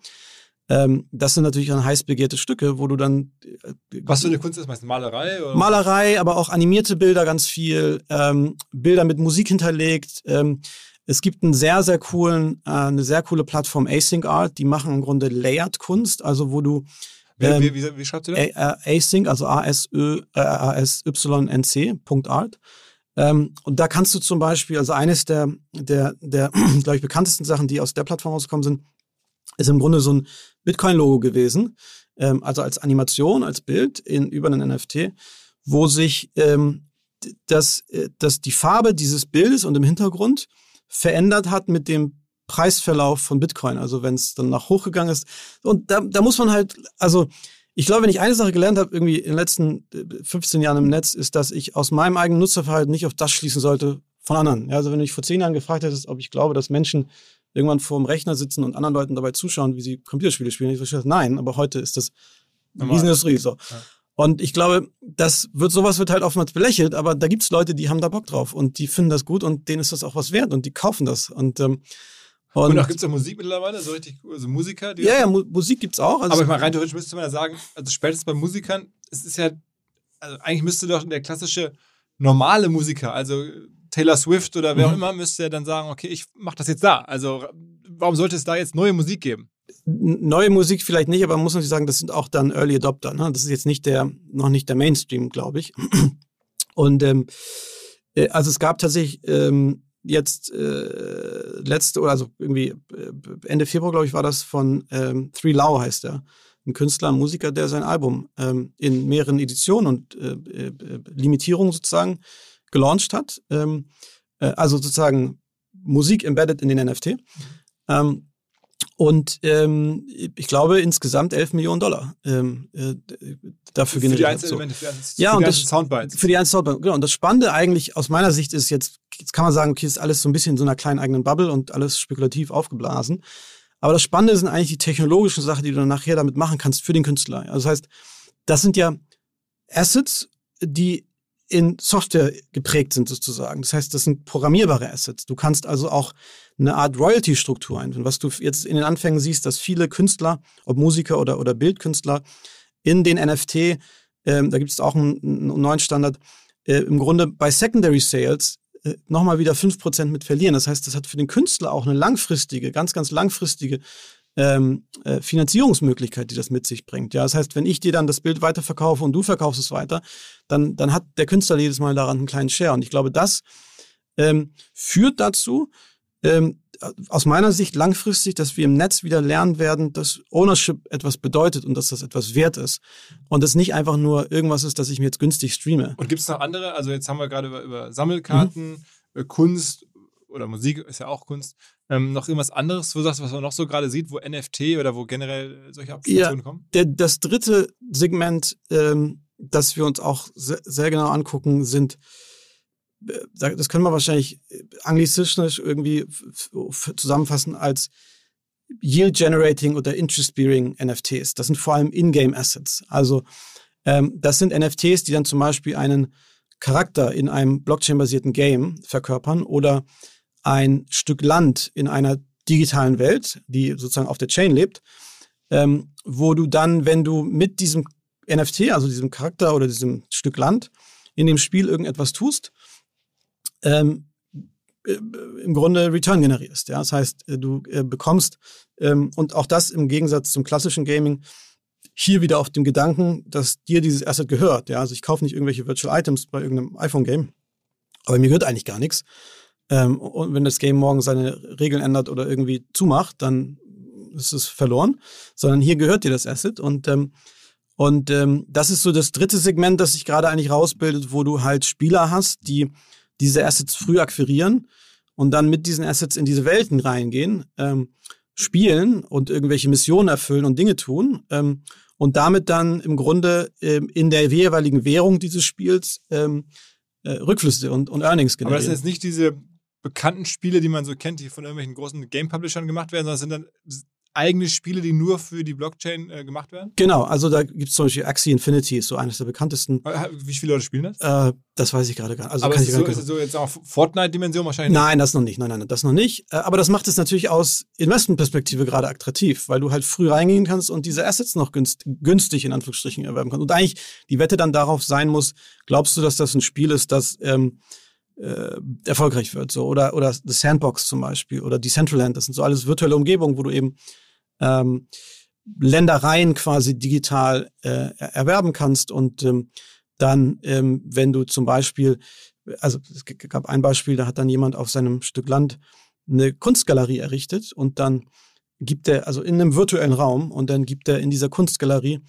ähm, das sind natürlich dann heiß begehrte Stücke, wo du dann. Äh, was für eine Kunst ist meistens Malerei? Oder? Malerei, aber auch animierte Bilder ganz viel, ähm, Bilder mit Musik hinterlegt. Ähm, es gibt einen sehr, sehr coolen, äh, eine sehr coole Plattform Async Art, die machen im Grunde Layered Kunst, also wo du wie, ähm, wie, wie, wie schreibt ihr das? Äh, Async, also A-S-Y-N-C, Punkt Art. Ähm, und da kannst du zum Beispiel, also eines der, der, der *clears throat* glaube ich, bekanntesten Sachen, die aus der Plattform rausgekommen sind, ist im Grunde so ein Bitcoin-Logo gewesen. Ähm, also als Animation, als Bild in, über einen NFT, wo sich ähm, das, äh, das die Farbe dieses Bildes und im Hintergrund verändert hat mit dem Preisverlauf von Bitcoin, also wenn es dann nach hoch gegangen ist. Und da, da muss man halt, also ich glaube, wenn ich eine Sache gelernt habe, irgendwie in den letzten 15 äh, Jahren im Netz, ist, dass ich aus meinem eigenen Nutzerverhalten nicht auf das schließen sollte von anderen. Ja, also wenn du mich vor zehn Jahren gefragt hättest, ob ich glaube, dass Menschen irgendwann vor dem Rechner sitzen und anderen Leuten dabei zuschauen, wie sie Computerspiele spielen, ich gesagt, nein, aber heute ist das eine Riesenindustrie. So. Ja. Und ich glaube, das wird, sowas wird halt oftmals belächelt, aber da gibt's Leute, die haben da Bock drauf und die finden das gut und denen ist das auch was wert und die kaufen das. Und ähm, und, und auch gibt es ja Musik mittlerweile, so richtig, also Musiker? Die ja, ja, Mu Musik gibt es auch. Also aber ich meine, rein theoretisch müsste man ja sagen, also spätestens bei Musikern, es ist ja, also eigentlich müsste doch der klassische normale Musiker, also Taylor Swift oder wer mhm. auch immer, müsste ja dann sagen, okay, ich mache das jetzt da. Also warum sollte es da jetzt neue Musik geben? Neue Musik vielleicht nicht, aber man muss natürlich sagen, das sind auch dann Early Adopter. Ne? Das ist jetzt nicht der, noch nicht der Mainstream, glaube ich. *clears throat* Und ähm, äh, also es gab tatsächlich ähm, jetzt äh, letzte oder also irgendwie äh, Ende Februar, glaube ich, war das von ähm, Three Lau heißt er. Ein Künstler, ein Musiker, der sein Album ähm, in mehreren Editionen und äh, äh, Limitierungen sozusagen gelauncht hat. Ähm, äh, also sozusagen Musik embedded in den NFT. Ähm, und ähm, ich glaube insgesamt 11 Millionen Dollar ähm, äh, dafür für generiert. die hat. So. Elemente, für die einzelnen- Ja, für und die das- einzelnen Soundbites. Für die einzelnen Soundband. Genau. Und das Spannende eigentlich aus meiner Sicht ist jetzt, jetzt kann man sagen, okay, ist alles so ein bisschen in so einer kleinen eigenen Bubble und alles spekulativ aufgeblasen. Aber das Spannende sind eigentlich die technologischen Sachen, die du dann nachher damit machen kannst für den Künstler. Also das heißt, das sind ja Assets, die in Software geprägt sind sozusagen. Das heißt, das sind programmierbare Assets. Du kannst also auch eine Art Royalty-Struktur einführen. Was du jetzt in den Anfängen siehst, dass viele Künstler, ob Musiker oder, oder Bildkünstler, in den NFT, ähm, da gibt es auch einen, einen neuen Standard, äh, im Grunde bei Secondary Sales nochmal wieder 5% mit verlieren. Das heißt, das hat für den Künstler auch eine langfristige, ganz, ganz langfristige ähm, äh, Finanzierungsmöglichkeit, die das mit sich bringt. Ja, das heißt, wenn ich dir dann das Bild weiterverkaufe und du verkaufst es weiter, dann, dann hat der Künstler jedes Mal daran einen kleinen Share. Und ich glaube, das ähm, führt dazu, ähm, aus meiner Sicht langfristig, dass wir im Netz wieder lernen werden, dass Ownership etwas bedeutet und dass das etwas wert ist. Und das nicht einfach nur irgendwas ist, dass ich mir jetzt günstig streame. Und gibt es noch andere? Also jetzt haben wir gerade über, über Sammelkarten, äh, Kunst oder Musik ist ja auch Kunst. Ähm, noch irgendwas anderes, wo du sagst, was man noch so gerade sieht, wo NFT oder wo generell solche Applikationen kommen? Der, das dritte Segment, ähm, das wir uns auch sehr, sehr genau angucken, sind, das können wir wahrscheinlich anglizistisch irgendwie zusammenfassen als Yield-Generating oder Interest-Bearing NFTs. Das sind vor allem In-Game Assets. Also ähm, das sind NFTs, die dann zum Beispiel einen Charakter in einem Blockchain-basierten Game verkörpern oder ein Stück Land in einer digitalen Welt, die sozusagen auf der Chain lebt, ähm, wo du dann, wenn du mit diesem NFT, also diesem Charakter oder diesem Stück Land in dem Spiel irgendetwas tust, ähm, äh, im Grunde Return generierst. Ja? Das heißt, äh, du äh, bekommst, ähm, und auch das im Gegensatz zum klassischen Gaming, hier wieder auf dem Gedanken, dass dir dieses Asset gehört. Ja? Also ich kaufe nicht irgendwelche Virtual Items bei irgendeinem iPhone-Game, aber mir gehört eigentlich gar nichts. Ähm, und wenn das Game morgen seine Regeln ändert oder irgendwie zumacht, dann ist es verloren. Sondern hier gehört dir das Asset und ähm, und ähm, das ist so das dritte Segment, das sich gerade eigentlich rausbildet, wo du halt Spieler hast, die diese Assets früh akquirieren und dann mit diesen Assets in diese Welten reingehen, ähm, spielen und irgendwelche Missionen erfüllen und Dinge tun ähm, und damit dann im Grunde ähm, in der jeweiligen Währung dieses Spiels ähm, äh, Rückflüsse und, und Earnings Aber das generieren. sind jetzt nicht diese bekannten Spiele, die man so kennt, die von irgendwelchen großen Game-Publishern gemacht werden, sondern das sind dann eigene Spiele, die nur für die Blockchain äh, gemacht werden? Genau, also da gibt es zum Beispiel Axie Infinity, ist so eines der bekanntesten. Äh, Wie viele Leute spielen das? Äh, das weiß ich gerade gar nicht. Also Aber kann ist ich so, ist es so jetzt auch Fortnite-Dimension wahrscheinlich Nein, das noch nicht. Nein, nein, das noch nicht. Äh, Aber das macht es natürlich aus Investmentperspektive gerade attraktiv, weil du halt früh reingehen kannst und diese Assets noch günst, günstig in Anführungsstrichen erwerben kannst. Und eigentlich die Wette dann darauf sein muss, glaubst du, dass das ein Spiel ist, das ähm, äh, erfolgreich wird? So oder oder The Sandbox zum Beispiel oder Decentraland. Das sind so alles virtuelle Umgebungen, wo du eben ähm, Ländereien quasi digital äh, er- erwerben kannst und ähm, dann, ähm, wenn du zum Beispiel, also es gab ein Beispiel, da hat dann jemand auf seinem Stück Land eine Kunstgalerie errichtet und dann gibt er, also in einem virtuellen Raum, und dann gibt er in dieser Kunstgalerie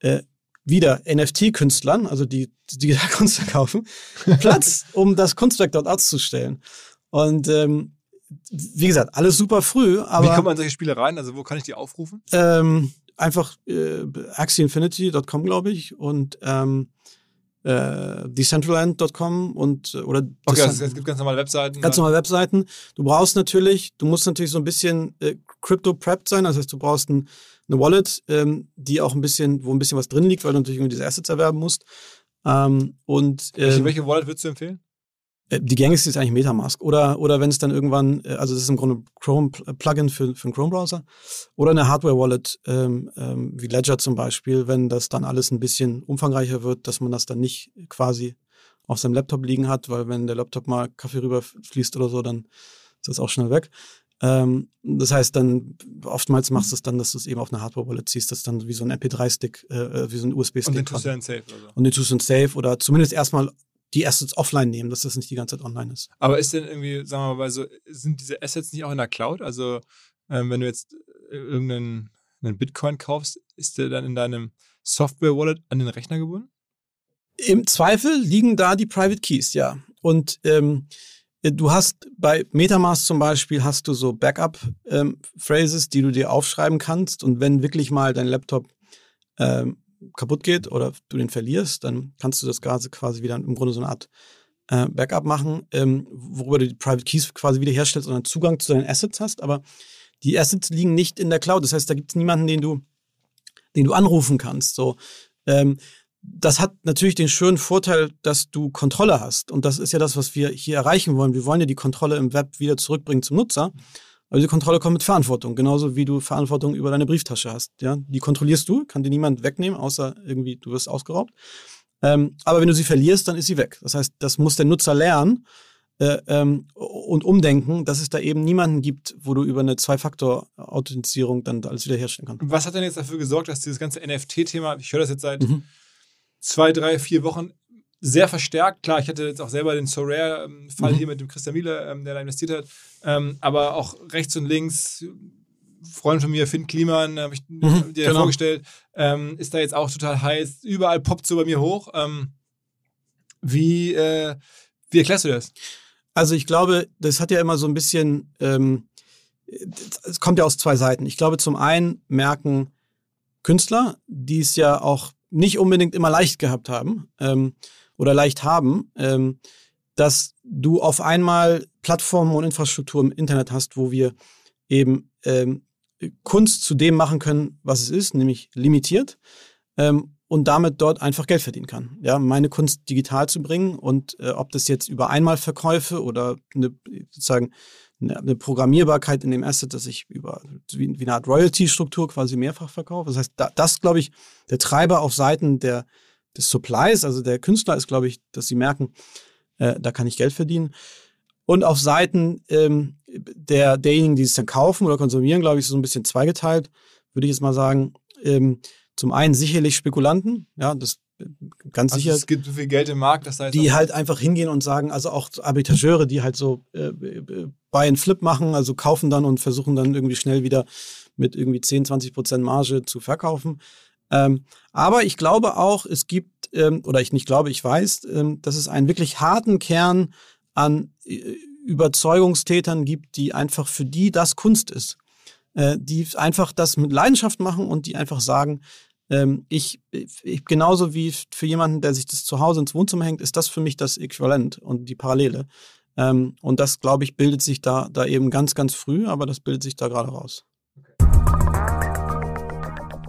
äh, wieder NFT-Künstlern, also die die digital *laughs* Kunst verkaufen, Platz, um das Kunstwerk dort auszustellen. Und ähm, wie gesagt, alles super früh, aber Wie kommt man in solche Spiele rein? Also wo kann ich die aufrufen? ähm, einfach äh, axieinfinity.com, glaube ich, und ähm, äh, decentraland.com und äh, oder Okay, also es gibt ganz normale Webseiten. ganz normale Webseiten. Du brauchst natürlich, du musst natürlich so ein bisschen äh, crypto-prepped sein, das heißt, du brauchst ein, eine Wallet, ähm, die auch ein bisschen, wo ein bisschen was drin liegt, weil du natürlich irgendwie diese Assets erwerben musst. Ähm, und ähm, welche Wallet würdest du empfehlen? Äh, die gängigste ist eigentlich Metamask. Oder, oder wenn es dann irgendwann, äh, also das ist im Grunde Chrome-Plugin für, für einen Chrome-Browser. Oder eine Hardware-Wallet, ähm, ähm, wie Ledger zum Beispiel, wenn das dann alles ein bisschen umfangreicher wird, dass man das dann nicht quasi auf seinem Laptop liegen hat, weil wenn der Laptop mal Kaffee rüberfließt oder so, dann ist das auch schnell weg. Ähm, das heißt dann, oftmals machst du es dann, dass du es eben auf eine Hardware-Wallet ziehst, das dann wie so ein MP3-Stick, äh, wie so ein Und USB-Stick. den quasi. tust du dann safe oder. Und den tust du in Safe oder zumindest erstmal die Assets offline nehmen, dass das nicht die ganze Zeit online ist. Aber ist denn irgendwie, sagen wir mal, so, sind diese Assets nicht auch in der Cloud? Also ähm, wenn du jetzt äh, irgendeinen einen Bitcoin kaufst, ist der dann in deinem Software-Wallet an den Rechner gebunden? Im Zweifel liegen da die Private Keys, ja. Und ähm, du hast bei Metamask zum Beispiel hast du so Backup-Phrases, ähm, die du dir aufschreiben kannst. Und wenn wirklich mal dein Laptop ähm, kaputt geht oder du den verlierst, dann kannst du das Ganze quasi wieder im Grunde so eine Art äh, Backup machen, ähm, worüber du die Private Keys quasi wiederherstellst und dann Zugang zu deinen Assets hast. Aber die Assets liegen nicht in der Cloud. Das heißt, da gibt es niemanden, den du, den du anrufen kannst. So, ähm, das hat natürlich den schönen Vorteil, dass du Kontrolle hast. Und das ist ja das, was wir hier erreichen wollen. Wir wollen ja die Kontrolle im Web wieder zurückbringen zum Nutzer. Aber diese Kontrolle kommt mit Verantwortung, genauso wie du Verantwortung über deine Brieftasche hast. Ja, die kontrollierst du, kann dir niemand wegnehmen, außer irgendwie du wirst ausgeraubt. Ähm, aber wenn du sie verlierst, dann ist sie weg. Das heißt, das muss der Nutzer lernen äh, ähm, und umdenken, dass es da eben niemanden gibt, wo du über eine Zwei-Faktor-Authentisierung dann alles wiederherstellen kannst. Was hat denn jetzt dafür gesorgt, dass dieses ganze NFT-Thema, ich höre das jetzt seit mhm zwei, drei, vier Wochen sehr verstärkt. Klar, ich hatte jetzt auch selber den Sorare-Fall mhm. hier mit dem Christian Miele, ähm, der da investiert hat. Ähm, aber auch rechts und links, Freund von mir, Finn Kliman, habe ich mhm, dir genau. vorgestellt, ähm, ist da jetzt auch total heiß. Überall poppt so bei mir hoch. Ähm, wie, äh, wie erklärst du das? Also ich glaube, das hat ja immer so ein bisschen, ähm, es kommt ja aus zwei Seiten. Ich glaube, zum einen merken Künstler, die es ja auch nicht unbedingt immer leicht gehabt haben ähm, oder leicht haben, ähm, dass du auf einmal Plattformen und Infrastruktur im Internet hast, wo wir eben ähm, Kunst zu dem machen können, was es ist, nämlich limitiert ähm, und damit dort einfach Geld verdienen kann. Ja, meine Kunst digital zu bringen und äh, ob das jetzt über Einmalverkäufe oder eine, sozusagen eine Programmierbarkeit in dem Asset, dass ich über wie, wie eine Art Royalty-Struktur quasi mehrfach verkaufe. Das heißt, da, das glaube ich, der Treiber auf Seiten der, des Supplies, also der Künstler ist, glaube ich, dass sie merken, äh, da kann ich Geld verdienen. Und auf Seiten ähm, der, derjenigen, die es dann kaufen oder konsumieren, glaube ich, ist so ein bisschen zweigeteilt, würde ich jetzt mal sagen. Ähm, zum einen sicherlich Spekulanten, ja, das ganz also sicher. Es gibt so viel Geld im Markt, dass da die halt einfach hingehen und sagen, also auch Arbitrageure, die halt so äh, äh, Buy and Flip machen, also kaufen dann und versuchen dann irgendwie schnell wieder mit irgendwie 10, 20 Prozent Marge zu verkaufen. Ähm, aber ich glaube auch, es gibt, ähm, oder ich nicht glaube, ich weiß, ähm, dass es einen wirklich harten Kern an äh, Überzeugungstätern gibt, die einfach für die das Kunst ist. Äh, die einfach das mit Leidenschaft machen und die einfach sagen, ähm, ich, ich, genauso wie für jemanden, der sich das zu Hause ins Wohnzimmer hängt, ist das für mich das Äquivalent und die Parallele. Ähm, und das, glaube ich, bildet sich da, da eben ganz, ganz früh, aber das bildet sich da gerade raus.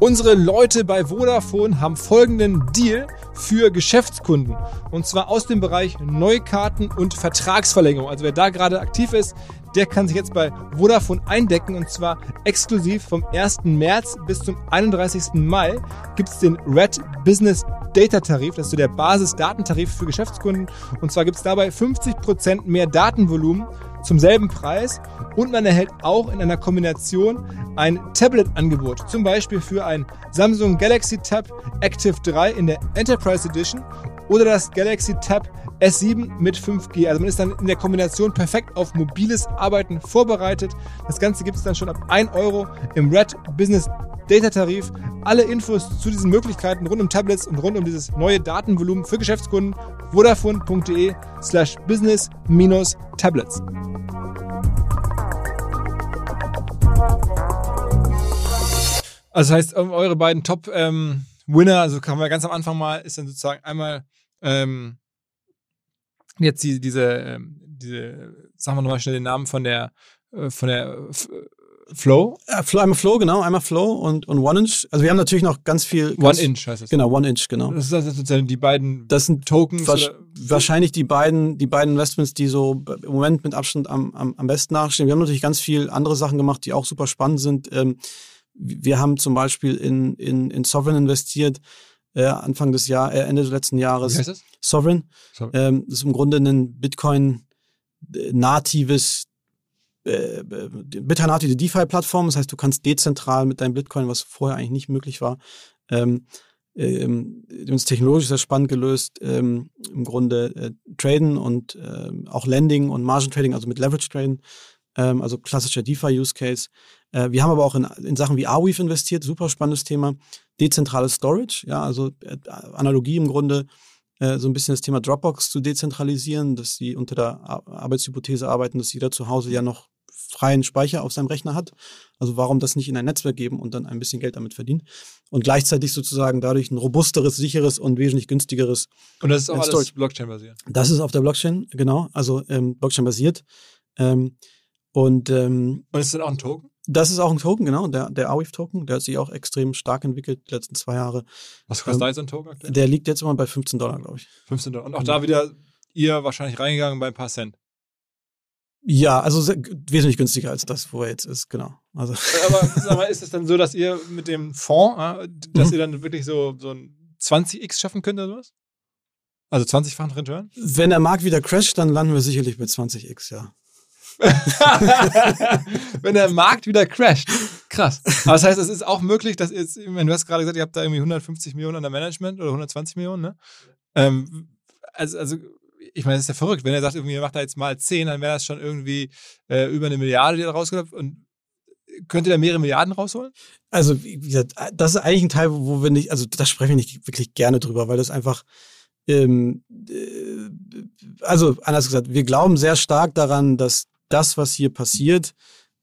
Unsere Leute bei Vodafone haben folgenden Deal für Geschäftskunden. Und zwar aus dem Bereich Neukarten und Vertragsverlängerung. Also wer da gerade aktiv ist, der kann sich jetzt bei Vodafone eindecken und zwar exklusiv vom 1. März bis zum 31. Mai gibt es den Red Business Data Tarif, das ist so der Basisdatentarif für Geschäftskunden. Und zwar gibt es dabei 50% mehr Datenvolumen zum selben Preis und man erhält auch in einer Kombination ein Tablet-Angebot, zum Beispiel für ein Samsung Galaxy Tab Active 3 in der Enterprise Edition oder das Galaxy Tab S7 mit 5G. Also man ist dann in der Kombination perfekt auf mobiles Arbeiten vorbereitet. Das Ganze gibt es dann schon ab 1 Euro im Red Business Data Tarif. Alle Infos zu diesen Möglichkeiten rund um Tablets und rund um dieses neue Datenvolumen für Geschäftskunden vodafone.de slash business-tablets. Also das heißt, eure beiden Top-Winner, ähm, also kann man ganz am Anfang mal, ist dann sozusagen einmal ähm, jetzt die, diese, ähm, diese, sagen wir nochmal schnell den Namen von der, äh, von der F Flow? Ja, Flow? Einmal Flow, genau, einmal Flow und, und One Inch. Also wir haben natürlich noch ganz viel. Ganz, One Inch heißt das. Genau, One Inch, genau. Das sind sozusagen die beiden das sind Tokens. Wa wahrscheinlich die beiden, die beiden Investments, die so im Moment mit Abstand am, am, am besten nachstehen. Wir haben natürlich ganz viel andere Sachen gemacht, die auch super spannend sind. Ähm, wir haben zum Beispiel in, in, in Sovereign investiert, äh, Anfang des Jahres, äh, Ende des letzten Jahres. Wie heißt das? Sovereign. Sovereign. Ähm, das ist im Grunde ein Bitcoin-natives äh, äh Bitcoin-native DeFi-Plattform. Das heißt, du kannst dezentral mit deinem Bitcoin, was vorher eigentlich nicht möglich war, ähm, ähm, uns technologisch sehr spannend gelöst, ähm, im Grunde äh, Traden und äh, auch Lending und Margin Trading, also mit Leverage Trading, ähm, also klassischer DeFi-Use Case. Äh, wir haben aber auch in, in Sachen wie Arweave investiert, super spannendes Thema. Dezentrales Storage, ja, also äh, Analogie im Grunde, äh, so ein bisschen das Thema Dropbox zu dezentralisieren, dass sie unter der Arbeitshypothese arbeiten, dass jeder zu Hause ja noch freien Speicher auf seinem Rechner hat. Also warum das nicht in ein Netzwerk geben und dann ein bisschen Geld damit verdienen? Und gleichzeitig sozusagen dadurch ein robusteres, sicheres und wesentlich günstigeres. Und das ist auch alles Blockchain-basiert. Das ist auf der Blockchain, genau, also ähm, Blockchain-basiert. Ähm, und, ähm, und ist das auch ein Token? Das ist auch ein Token, genau, der, der Arweave-Token, der hat sich auch extrem stark entwickelt die letzten zwei Jahre. Was kostet ähm, da jetzt ein Token aktuell? Der liegt jetzt immer bei 15 Dollar, glaube ich. 15 Dollar. Und auch da wieder ihr wahrscheinlich reingegangen bei ein paar Cent. Ja, also sehr, wesentlich günstiger als das, wo er jetzt ist, genau. Also. Aber *laughs* sag mal, ist es dann so, dass ihr mit dem Fonds, äh, dass mhm. ihr dann wirklich so, so ein 20x schaffen könnt oder sowas? Also 20-fachen Return? Wenn der Markt wieder crasht, dann landen wir sicherlich bei 20x, ja. *laughs* Wenn der Markt wieder crasht. Krass. Aber das heißt, es ist auch möglich, dass ihr wenn du hast gerade gesagt, ihr habt da irgendwie 150 Millionen an der Management oder 120 Millionen, ne? Ähm, also, also ich meine, das ist ja verrückt. Wenn er sagt, irgendwie, ihr macht da jetzt mal 10, dann wäre das schon irgendwie äh, über eine Milliarde, die da rauskommt. Und könnt ihr da mehrere Milliarden rausholen? Also, wie gesagt, das ist eigentlich ein Teil, wo wir nicht, also da sprechen wir nicht wirklich gerne drüber, weil das einfach, ähm, äh, also anders gesagt, wir glauben sehr stark daran, dass das, was hier passiert,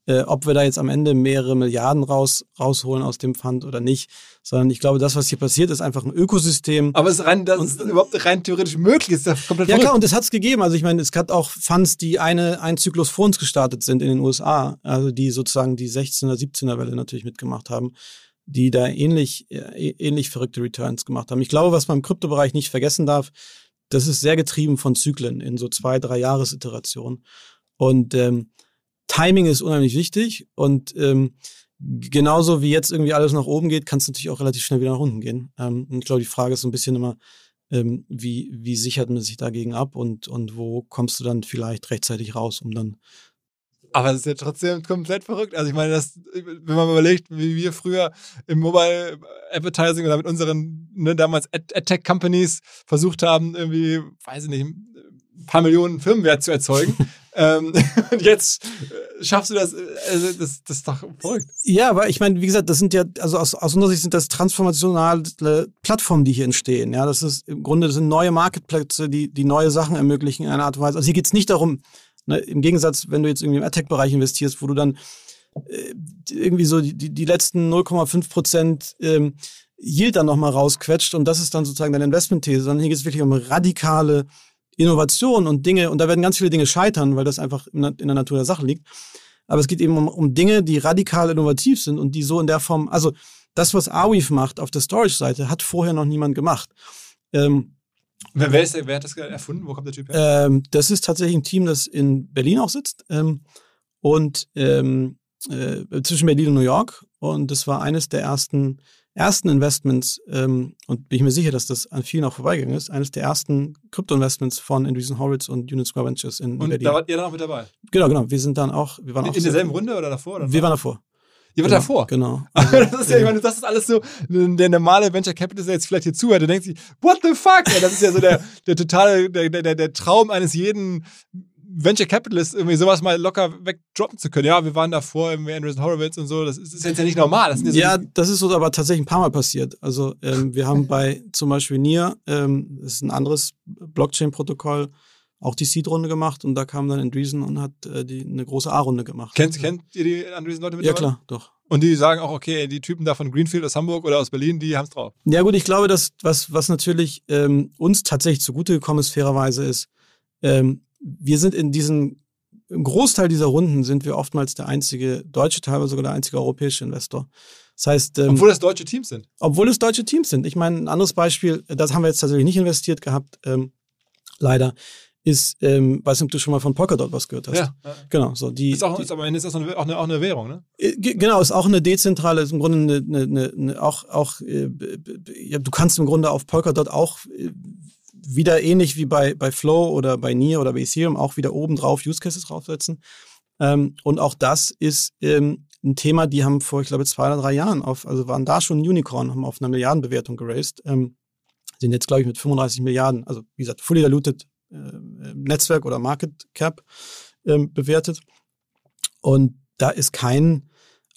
äh, ob wir da jetzt am Ende mehrere Milliarden raus, rausholen aus dem Fund oder nicht, sondern ich glaube, das, was hier passiert, ist einfach ein Ökosystem. Aber es ist rein, das ist überhaupt rein theoretisch möglich, ist das komplett Ja klar, und es hat es gegeben. Also ich meine, es gab auch Funds, die eine, ein Zyklus vor uns gestartet sind in den USA, also die sozusagen die 16er, 17er Welle natürlich mitgemacht haben die da ähnlich, äh, ähnlich verrückte Returns gemacht haben. Ich glaube, was man im Kryptobereich nicht vergessen darf, das ist sehr getrieben von Zyklen in so zwei, drei Jahresiterationen. Und ähm, Timing ist unheimlich wichtig und ähm, genauso wie jetzt irgendwie alles nach oben geht, kann es natürlich auch relativ schnell wieder nach unten gehen. Ähm, und ich glaube, die Frage ist so ein bisschen immer, ähm, wie, wie sichert man sich dagegen ab und, und wo kommst du dann vielleicht rechtzeitig raus, um dann aber es ist ja trotzdem komplett verrückt. Also ich meine, das, wenn man überlegt, wie wir früher im Mobile Advertising oder mit unseren ne, damals Ad-Tech-Companies versucht haben, irgendwie, weiß ich nicht, ein paar Millionen Firmenwert zu erzeugen. *laughs* ähm, *laughs* und jetzt äh, schaffst du das, also das, das ist doch verrückt. Ja, aber ich meine, wie gesagt, das sind ja, also aus, aus unserer Sicht sind das transformationale Plattformen, die hier entstehen. Ja, das ist im Grunde das sind neue Marketplätze, die, die neue Sachen ermöglichen in einer Art und Weise. Also hier geht es nicht darum, ne, im Gegensatz, wenn du jetzt irgendwie im Attack-Bereich investierst, wo du dann äh, irgendwie so die, die letzten 0,5 Prozent ähm, Yield dann nochmal rausquetscht und das ist dann sozusagen deine Investment-These, sondern hier geht es wirklich um radikale Innovation und Dinge, und da werden ganz viele Dinge scheitern, weil das einfach in der Natur der Sache liegt. Aber es geht eben um, um Dinge, die radikal innovativ sind und die so in der Form, also das, was Arweave macht auf der Storage-Seite, hat vorher noch niemand gemacht. Ähm, wer, wer, ist, wer hat das erfunden? Wo kommt der Typ her? Ähm, das ist tatsächlich ein Team, das in Berlin auch sitzt ähm, und ähm, äh, zwischen Berlin und New York. Und das war eines der ersten ersten Investments, ähm, und bin ich mir sicher, dass das an vielen auch vorbeigegangen ist, eines der ersten Krypto-Investments von Andreessen Horowitz und Unit Square Ventures in, und Berlin. da wart ihr dann auch mit dabei? Genau, genau. Wir sind dann auch, wir waren in, auch in derselben Runde oder davor? Oder wir waren davor. Ihr wart genau, davor? Genau. *laughs* Also, das ist ja, ich meine, das ist alles so, der normale Venture Capitalist, der jetzt vielleicht hier zuhört, der denkt sich, what the fuck? Ja, das ist ja so der, der totale, der, der, der Traum eines jeden Venture Capitalist irgendwie sowas mal locker wegdroppen zu können. Ja, wir waren davor im Andreessen Horowitz und so. Das ist, ist jetzt ja nicht normal. Das ja, so das ist so aber tatsächlich ein paar Mal passiert. Also ähm, wir haben bei zum Beispiel NIR, ähm, das ist ein anderes Blockchain-Protokoll, auch die Seed-Runde gemacht und da kam dann Andreessen und hat äh, die, eine große A-Runde gemacht. Kennt, kennt ihr die Andreessen-Leute mit Ja, klar, doch. Und die sagen auch, okay, die Typen da von Greenfield aus Hamburg oder aus Berlin, die haben es drauf. Ja gut, ich glaube, dass was, was natürlich ähm, uns tatsächlich zugute gekommen ist, fairerweise ist, ähm, wir sind in diesen, im Großteil dieser Runden sind wir oftmals der einzige deutsche, teilweise sogar der einzige europäische Investor. Das heißt, ähm, obwohl es deutsche Teams sind. Obwohl es deutsche Teams sind. Ich meine, ein anderes Beispiel, das haben wir jetzt tatsächlich nicht investiert gehabt, ähm, leider, ist, ähm, weiß nicht, ob du schon mal von Polkadot was gehört hast. Ja. Genau, so die. Ist auch, die, ist aber ist das auch eine, auch, eine, auch eine Währung, ne? Äh, genau, ist auch eine dezentrale, ist im Grunde eine, eine, eine auch, auch äh, ja, du kannst im Grunde auf Polkadot auch äh, wieder ähnlich wie bei, bei Flow oder bei Nier oder bei Ethereum auch wieder oben drauf Use Cases draufsetzen. Ähm, und auch das ist ähm, ein Thema, die haben vor, ich glaube, zwei oder drei Jahren auf, also waren da schon ein Unicorn, haben auf einer Milliardenbewertung geraced, ähm, sind jetzt, glaube ich, mit 35 Milliarden, also wie gesagt, fully diluted äh, Netzwerk oder Market Cap ähm, bewertet. Und da ist kein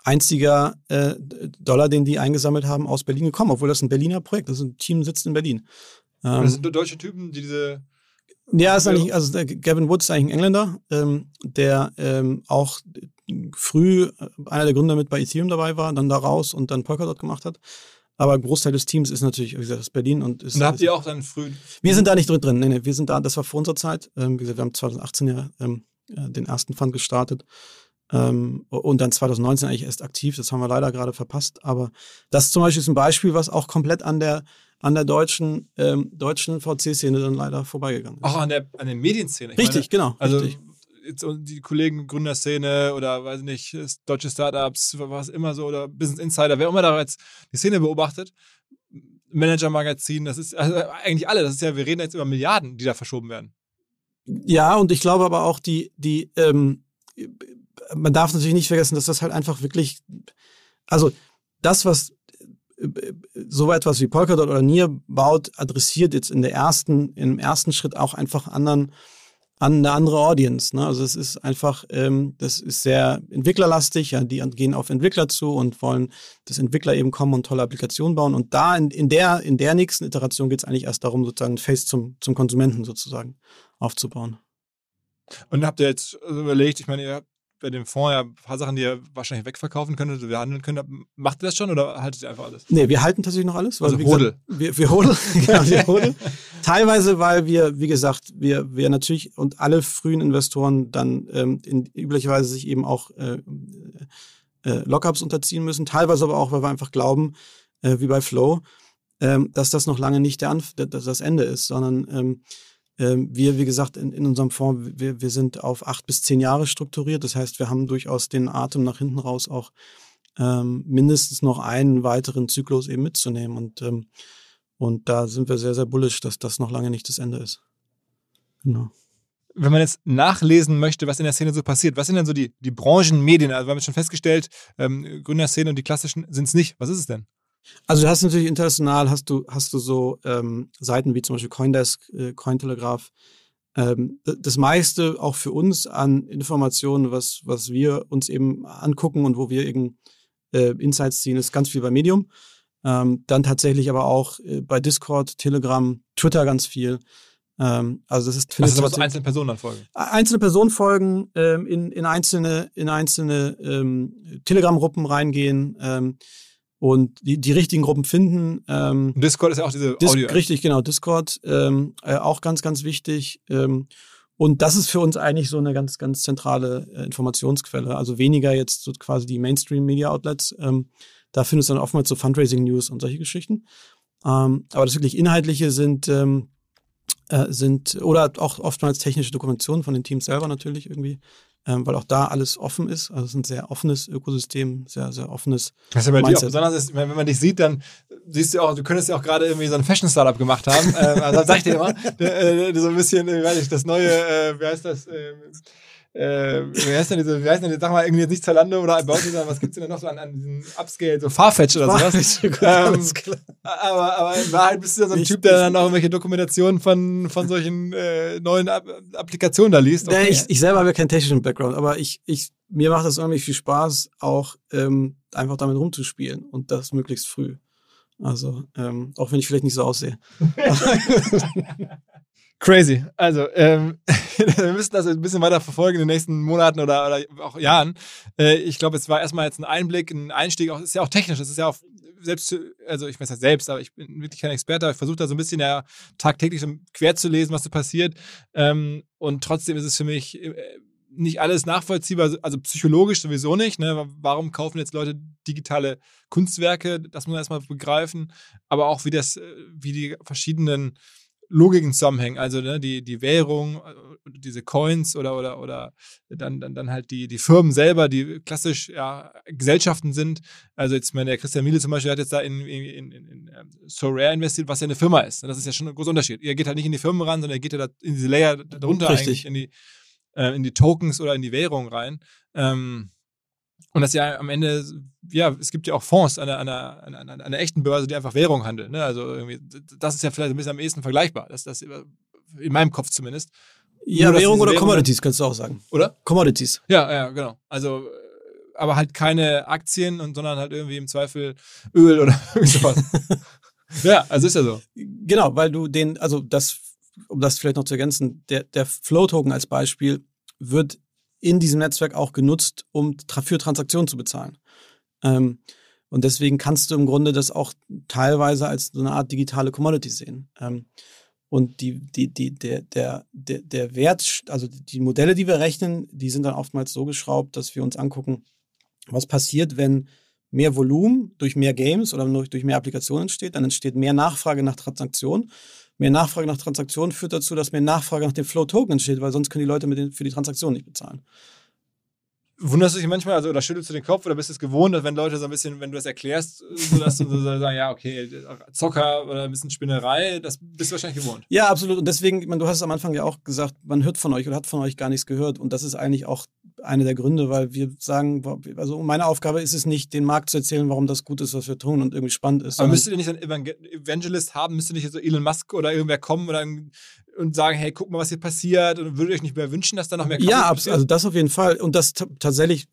einziger äh, Dollar, den die eingesammelt haben, aus Berlin gekommen, obwohl das ein Berliner Projekt ist. Ein Team sitzt in Berlin. Ähm, das sind deutsche Typen, die diese ja, ist eigentlich, also der Gavin Woods ist eigentlich ein Engländer, ähm, der ähm, auch früh äh, einer der Gründer mit bei Ethereum dabei war, dann da raus und dann Polkadot gemacht hat. Aber ein Großteil des Teams ist natürlich, wie gesagt, aus Berlin und ist. Und da habt ist, ihr auch dann früh. Wir sind da nicht drin. Nee, nee, wir sind da, das war vor unserer Zeit. Ähm, wie gesagt, wir haben 2018 ja ähm, den ersten Fund gestartet. Ähm, und dann 2019 eigentlich erst aktiv. Das haben wir leider gerade verpasst. Aber das zum Beispiel ist ein Beispiel, was auch komplett an der an der deutschen, ähm, deutschen VC-Szene dann leider vorbeigegangen ist. Auch an der, an der Medienszene. richtig, meine, genau. Also richtig. Jetzt die Kollegen Gründerszene oder weiß nicht, deutsche Startups, was immer so, oder Business Insider, wer immer da jetzt die Szene beobachtet, Manager-Magazin, das ist also eigentlich alle, das ist ja, wir reden jetzt über Milliarden, die da verschoben werden. Ja, und ich glaube aber auch, die, die, ähm, man darf natürlich nicht vergessen, dass das halt einfach wirklich, also das, was so etwas wie Polkadot oder Nier baut, adressiert jetzt in der ersten, im ersten Schritt auch einfach anderen, an eine andere Audience. Ne? Also es ist einfach, ähm, das ist sehr entwicklerlastig, ja, die gehen auf Entwickler zu und wollen, dass Entwickler eben kommen und tolle Applikationen bauen. Und da in, in der, in der nächsten Iteration geht es eigentlich erst darum, sozusagen Face zum, zum Konsumenten sozusagen aufzubauen. Und habt ihr jetzt überlegt, ich meine, ihr habt bei dem Fonds ja ein paar Sachen, die ihr wahrscheinlich wegverkaufen könntet, wir handeln könnt. Macht ihr das schon oder haltet ihr einfach alles? Nee, wir halten tatsächlich noch alles. Weil, also Hodel. Wir, wir hodeln. *laughs* genau, wir *laughs* hodeln. Teilweise, weil wir, wie gesagt, wir, wir natürlich und alle frühen Investoren dann ähm, in, üblicherweise sich eben auch äh, äh, Lockups unterziehen müssen. Teilweise aber auch, weil wir einfach glauben, äh, wie bei Flow, ähm, dass das noch lange nicht der Anf das Ende ist, sondern ähm, wir, wie gesagt, in, in unserem Fonds, wir, wir sind auf acht bis zehn Jahre strukturiert. Das heißt, wir haben durchaus den Atem nach hinten raus auch ähm, mindestens noch einen weiteren Zyklus eben mitzunehmen. Und, ähm, und da sind wir sehr, sehr bullisch, dass das noch lange nicht das Ende ist. Genau. Wenn man jetzt nachlesen möchte, was in der Szene so passiert, was sind denn so die, die Branchenmedien? Also wir haben jetzt schon festgestellt, ähm, Gründerszene und die klassischen sind es nicht. Was ist es denn? Also du hast natürlich international hast du hast du so ähm, Seiten wie zum Beispiel CoinDesk, äh, Cointelegraph. Ähm, das meiste auch für uns an Informationen, was was wir uns eben angucken und wo wir eben äh, Insights ziehen, ist ganz viel bei Medium. Ähm, dann tatsächlich aber auch äh, bei Discord, Telegram, Twitter ganz viel. Ähm, also das ist also was einzelne Personen dann folgen. Einzelne Personen folgen, ähm, in, in einzelne in einzelne ähm, Telegram-Gruppen reingehen. Und die, die richtigen Gruppen finden. Ähm, Discord ist ja auch diese Dis Audio. Richtig, genau. Discord ähm, äh, auch ganz, ganz wichtig. Ähm, und das ist für uns eigentlich so eine ganz, ganz zentrale äh, Informationsquelle. Also weniger jetzt so quasi die Mainstream-Media-Outlets. Ähm, da findest du dann oftmals so Fundraising-News und solche Geschichten. Ähm, aber das wirklich Inhaltliche sind, ähm, äh, sind, oder auch oftmals technische Dokumentationen von den Teams selber natürlich irgendwie ähm, weil auch da alles offen ist. Also es ist ein sehr offenes Ökosystem, sehr, sehr offenes. Was ja bei Mindset. dir auch besonders ist, wenn man dich sieht, dann siehst du auch, du könntest ja auch gerade irgendwie so ein Fashion-Startup gemacht haben. *laughs* ähm, also sag ich dir immer, äh, so ein bisschen, wie weiß ich, das neue, äh, wie heißt das? Äh, äh, wie heißt denn diese, wie heißt denn, sag mal, irgendwie jetzt nicht Zalando oder About, sondern was gibt's denn noch so an, an diesen Upscale, so Farfetch oder sowas? *laughs* Gut, ähm, aber, aber in Wahrheit bist du ja so ein ich, Typ, der dann auch irgendwelche Dokumentationen von, von solchen äh, neuen App Applikationen da liest. Okay. ich, ich selber habe ja keinen technischen Background, aber ich, ich, mir macht das irgendwie viel Spaß, auch ähm, einfach damit rumzuspielen und das möglichst früh. Also, ähm, auch wenn ich vielleicht nicht so aussehe. *laughs* *laughs* Crazy. Also, ähm, *laughs* wir müssen das ein bisschen weiter verfolgen in den nächsten Monaten oder, oder auch Jahren. Äh, ich glaube, es war erstmal jetzt ein Einblick, ein Einstieg, auch, ist ja auch technisch, das ist ja auch selbst, also ich weiß ja selbst, aber ich bin wirklich kein Experte, ich versuche da so ein bisschen ja tagtäglich quer zu lesen, was so passiert. Ähm, und trotzdem ist es für mich äh, nicht alles nachvollziehbar, also psychologisch sowieso nicht. Ne? Warum kaufen jetzt Leute digitale Kunstwerke? Das muss man erstmal begreifen. Aber auch wie das, äh, wie die verschiedenen Logiken zusammenhängen. Also ne, die, die Währung, äh, diese Coins oder, oder, oder dann, dann, dann halt die, die Firmen selber, die klassisch ja, Gesellschaften sind. Also jetzt, meine, der Christian Miele zum Beispiel hat jetzt da in, in, in, in ähm, SoRare investiert, was ja eine Firma ist. Das ist ja schon ein großer Unterschied. Er geht halt nicht in die Firmen ran, sondern er geht ja da in diese Layer darunter Richtig. eigentlich, in die, äh, in die Tokens oder in die Währung rein. Ähm, Und dass ja am Ende, ja, es gibt ja auch Fonds an einer, an einer, an einer, an einer echten Börse, die einfach Währung handeln. Ne? Also irgendwie, das ist ja vielleicht ein bisschen am ehesten vergleichbar. Das, das in meinem Kopf zumindest. Ja, Nur, Währung oder Commodities, kannst du auch sagen. Oder? Commodities. Ja, ja, genau. Also, aber halt keine Aktien, und, sondern halt irgendwie im Zweifel Öl oder *laughs* sowas. *laughs* ja, also ist ja so. Genau, weil du den, also das, um das vielleicht noch zu ergänzen, der, der Flow-Token als Beispiel wird in diesem Netzwerk auch genutzt, um für Transaktionen zu bezahlen. Ähm, und deswegen kannst du im Grunde das auch teilweise als so eine Art digitale Commodity sehen. Ähm, und die, die, die, der, der, der, der Wert, also die Modelle, die wir rechnen, die sind dann oftmals so geschraubt, dass wir uns angucken, was passiert, wenn mehr Volumen durch mehr Games oder durch mehr Applikationen entsteht, dann entsteht mehr Nachfrage nach Transaktionen. Mehr Nachfrage nach Transaktionen führt dazu, dass mehr Nachfrage nach dem Flow-Token entsteht, weil sonst können die Leute den, für die Transaktion nicht bezahlen. Wunderst du dich manchmal, also oder schüttelst du den Kopf oder bist du es gewohnt, dass wenn Leute so ein bisschen, wenn du das erklärst, so dass du so sagen, ja, okay, Zocker oder ein bisschen Spinnerei, das bist du wahrscheinlich gewohnt. Ja, absolut. Und deswegen, ich meine, du hast es am Anfang ja auch gesagt, man hört von euch oder hat von euch gar nichts gehört. Und das ist eigentlich auch einer der Gründe, weil wir sagen, also meine Aufgabe ist es nicht, den Markt zu erzählen, warum das gut ist, was wir tun und irgendwie spannend ist. Aber müsstet ihr nicht einen Evangelist haben? Müsste nicht so Elon Musk oder irgendwer kommen oder und sagen, hey, guck mal, was hier passiert und würdet euch nicht mehr wünschen, dass da noch mehr Kaffee Ja, passiert? also das auf jeden Fall und das tatsächlich,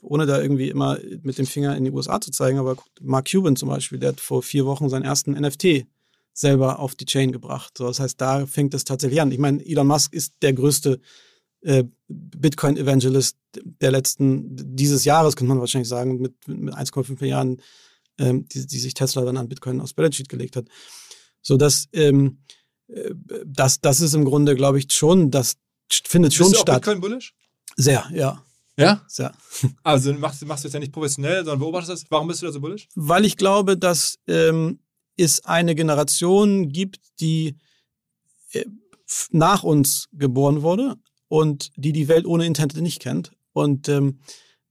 ohne da irgendwie immer mit dem Finger in die USA zu zeigen, aber Mark Cuban zum Beispiel, der hat vor vier Wochen seinen ersten NFT selber auf die Chain gebracht. So, das heißt, da fängt es tatsächlich an. Ich meine, Elon Musk ist der größte Bitcoin-Evangelist der letzten, dieses Jahres, könnte man wahrscheinlich sagen, mit, mit 1,5 Milliarden, ähm, die, die sich Tesla dann an Bitcoin aus Balance Sheet gelegt hat. So dass ähm, äh, das, das ist im Grunde, glaube ich, schon, das findet schon Bist du auch statt. Bitcoin bullish? Sehr, ja. Ja? Sehr. Also machst, machst du es ja nicht professionell, sondern beobachtest das. Warum bist du da so bullish? Weil ich glaube, dass ähm, es eine Generation gibt, die äh, nach uns geboren wurde und die die Welt ohne Internet nicht kennt und ähm,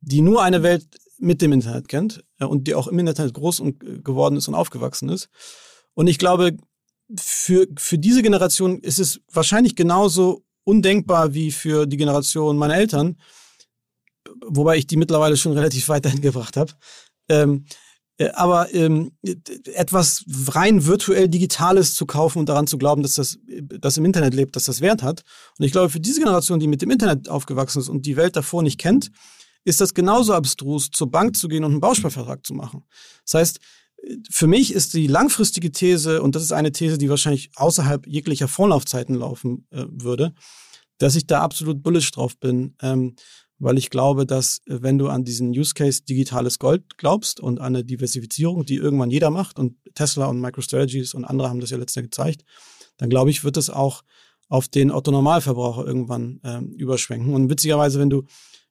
die nur eine Welt mit dem Internet kennt äh, und die auch im Internet groß und, äh, geworden ist und aufgewachsen ist. Und ich glaube, für, für diese Generation ist es wahrscheinlich genauso undenkbar wie für die Generation meiner Eltern, wobei ich die mittlerweile schon relativ *laughs* weit dahin gebracht habe. Ähm, äh, aber ähm, etwas rein virtuell Digitales zu kaufen und daran zu glauben, dass das, das im Internet lebt, dass das Wert hat. Und ich glaube, für diese Generation, die mit dem Internet aufgewachsen ist und die Welt davor nicht kennt, ist das genauso abstrus, zur Bank zu gehen und einen Bausparvertrag zu machen. Das heißt, für mich ist die langfristige These, und das ist eine These, die wahrscheinlich außerhalb jeglicher Vorlaufzeiten laufen äh, würde, dass ich da absolut bullish drauf bin, ähm, weil ich glaube, dass äh, wenn du an diesen Use Case digitales Gold glaubst und an eine Diversifizierung, die irgendwann jeder macht, und Tesla und MicroStrategies und andere haben das ja letztes Jahr gezeigt, dann glaube ich, wird es auch auf den Otto-Normalverbraucher irgendwann ähm, überschwenken. Und witzigerweise, wenn du,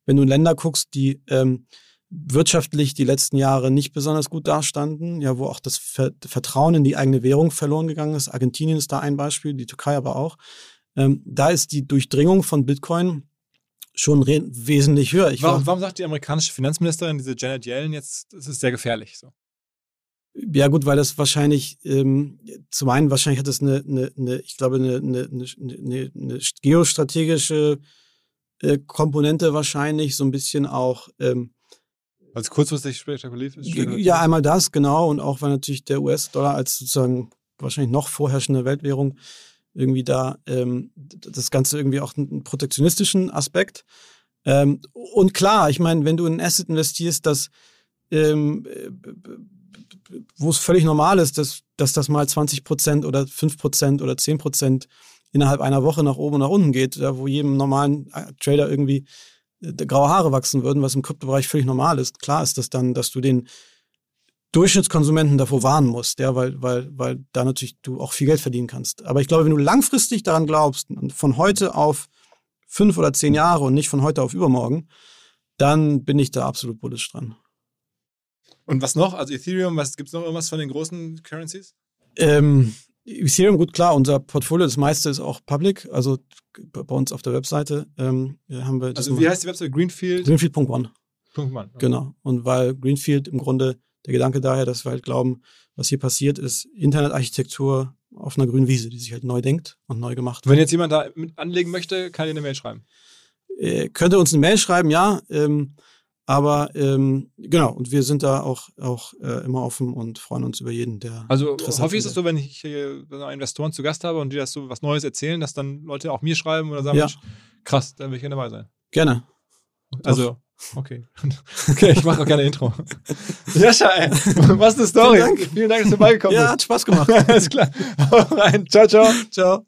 wenn du in Länder guckst, die ähm, wirtschaftlich die letzten Jahre nicht besonders gut dastanden, ja, wo auch das Vertrauen in die eigene Währung verloren gegangen ist. Argentinien ist da ein Beispiel, die Türkei aber auch. Ähm, da ist die Durchdringung von Bitcoin schon wesentlich höher. Warum, warum, sagt die amerikanische Finanzministerin, diese Janet Yellen, jetzt, das ist sehr gefährlich so? Ja, gut, weil das wahrscheinlich, ähm, zum einen wahrscheinlich hat das eine, eine, eine ich glaube, eine, eine, eine, geostrategische äh, Komponente wahrscheinlich, so ein bisschen auch ähm, es kurzfristig spektakulär ist? Ja, einmal das, genau. Und auch weil natürlich der US-Dollar als sozusagen wahrscheinlich noch vorherrschende Weltwährung irgendwie da ähm, das Ganze irgendwie auch einen protektionistischen Aspekt. Ähm, und klar, ich meine, wenn du in ein Asset investierst, das ähm, wo es völlig normal ist, dass, dass das mal 20 Prozent oder 5 Prozent oder 10 Prozent innerhalb einer Woche nach oben und nach unten geht, wo jedem normalen Trader irgendwie graue Haare wachsen würden, was im Kryptobereich völlig normal ist. Klar ist das dann, dass du den Durchschnittskonsumenten davor warnen musst, ja, weil, weil, weil da natürlich du auch viel Geld verdienen kannst. Aber ich glaube, wenn du langfristig daran glaubst, von heute auf fünf oder zehn Jahre und nicht von heute auf übermorgen, dann bin ich da absolut bullish dran. Und was noch? Also Ethereum, was gibt es noch irgendwas von den großen Currencies? Ähm, Ethereum, gut, klar, unser Portfolio, das meiste ist auch public, also bei uns auf der Webseite ähm, haben wir. Also wie heißt die Webseite? Greenfield? Greenfield.one. One. Genau. Und weil Greenfield im Grunde der Gedanke daher, dass wir halt glauben, was hier passiert, ist Internetarchitektur auf einer grünen Wiese, die sich halt neu denkt und neu gemacht wird. Wenn jetzt jemand da mit anlegen möchte, kann er eine Mail schreiben. Äh, könnte uns eine Mail schreiben, ja. Ähm, Aber ähm, genau, und wir sind da auch, auch äh, immer offen und freuen uns über jeden, der. Also Interesse häufig ist findet. es so, wenn ich hier Investoren zu Gast habe und die das so was Neues erzählen, dass dann Leute auch mir schreiben oder sagen, Ja. Mensch, krass, da will ich gerne dabei sein. Gerne. Also, okay. *laughs* Okay, ich mache auch gerne Intro. *laughs* Jascha, ey, was eine Story. Vielen Dank. Vielen Dank, dass du beigekommen Ja, bist. hat Spaß gemacht. *laughs* Alles klar. Hau rein. Ciao, ciao. Ciao.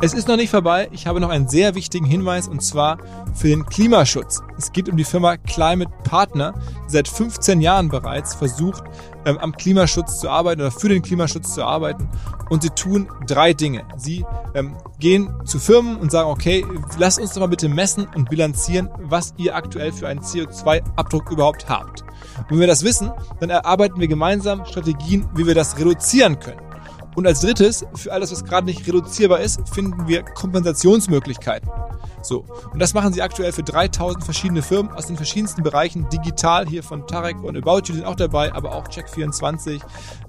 Es ist noch nicht vorbei. Ich habe noch einen sehr wichtigen Hinweis und zwar für den Klimaschutz. Es geht um die Firma Climate Partner, die seit 15 Jahren bereits versucht, ähm, am Klimaschutz zu arbeiten oder für den Klimaschutz zu arbeiten. Und sie tun drei Dinge. Sie ähm, gehen zu Firmen und sagen, okay, lasst uns doch mal bitte messen und bilanzieren, was ihr aktuell für einen CO2-Abdruck überhaupt habt. Und wenn wir das wissen, dann erarbeiten wir gemeinsam Strategien, wie wir das reduzieren können. Und als drittes, für alles, was gerade nicht reduzierbar ist, finden wir Kompensationsmöglichkeiten. So. Und das machen sie aktuell für 3000 verschiedene Firmen aus den verschiedensten Bereichen. Digital hier von Tarek und About You sind auch dabei, aber auch Check24,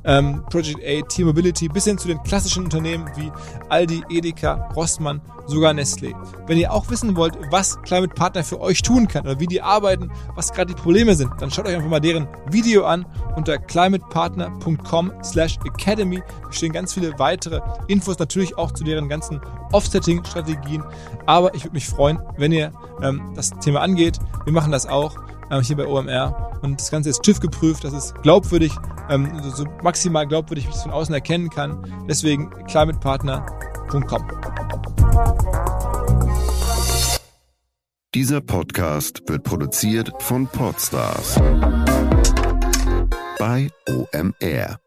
ähm, Project A, T-Mobility, bis hin zu den klassischen Unternehmen wie Aldi, Edeka, Rossmann, sogar Nestlé. Wenn ihr auch wissen wollt, was Climate Partner für euch tun kann oder wie die arbeiten, was gerade die Probleme sind, dann schaut euch einfach mal deren Video an unter climatepartner.com slash academy. Da stehen ganz viele weitere Infos, natürlich auch zu deren ganzen Offsetting-Strategien. Aber ich würde mich freuen, wenn ihr ähm, das Thema angeht. Wir machen das auch ähm, hier bei OMR und das Ganze ist TÜV geprüft, das ist glaubwürdig, ähm, so, maximal glaubwürdig, wie ich es von außen erkennen kann. Deswegen climatepartner.com. Dieser Podcast wird produziert von Podstars bei OMR.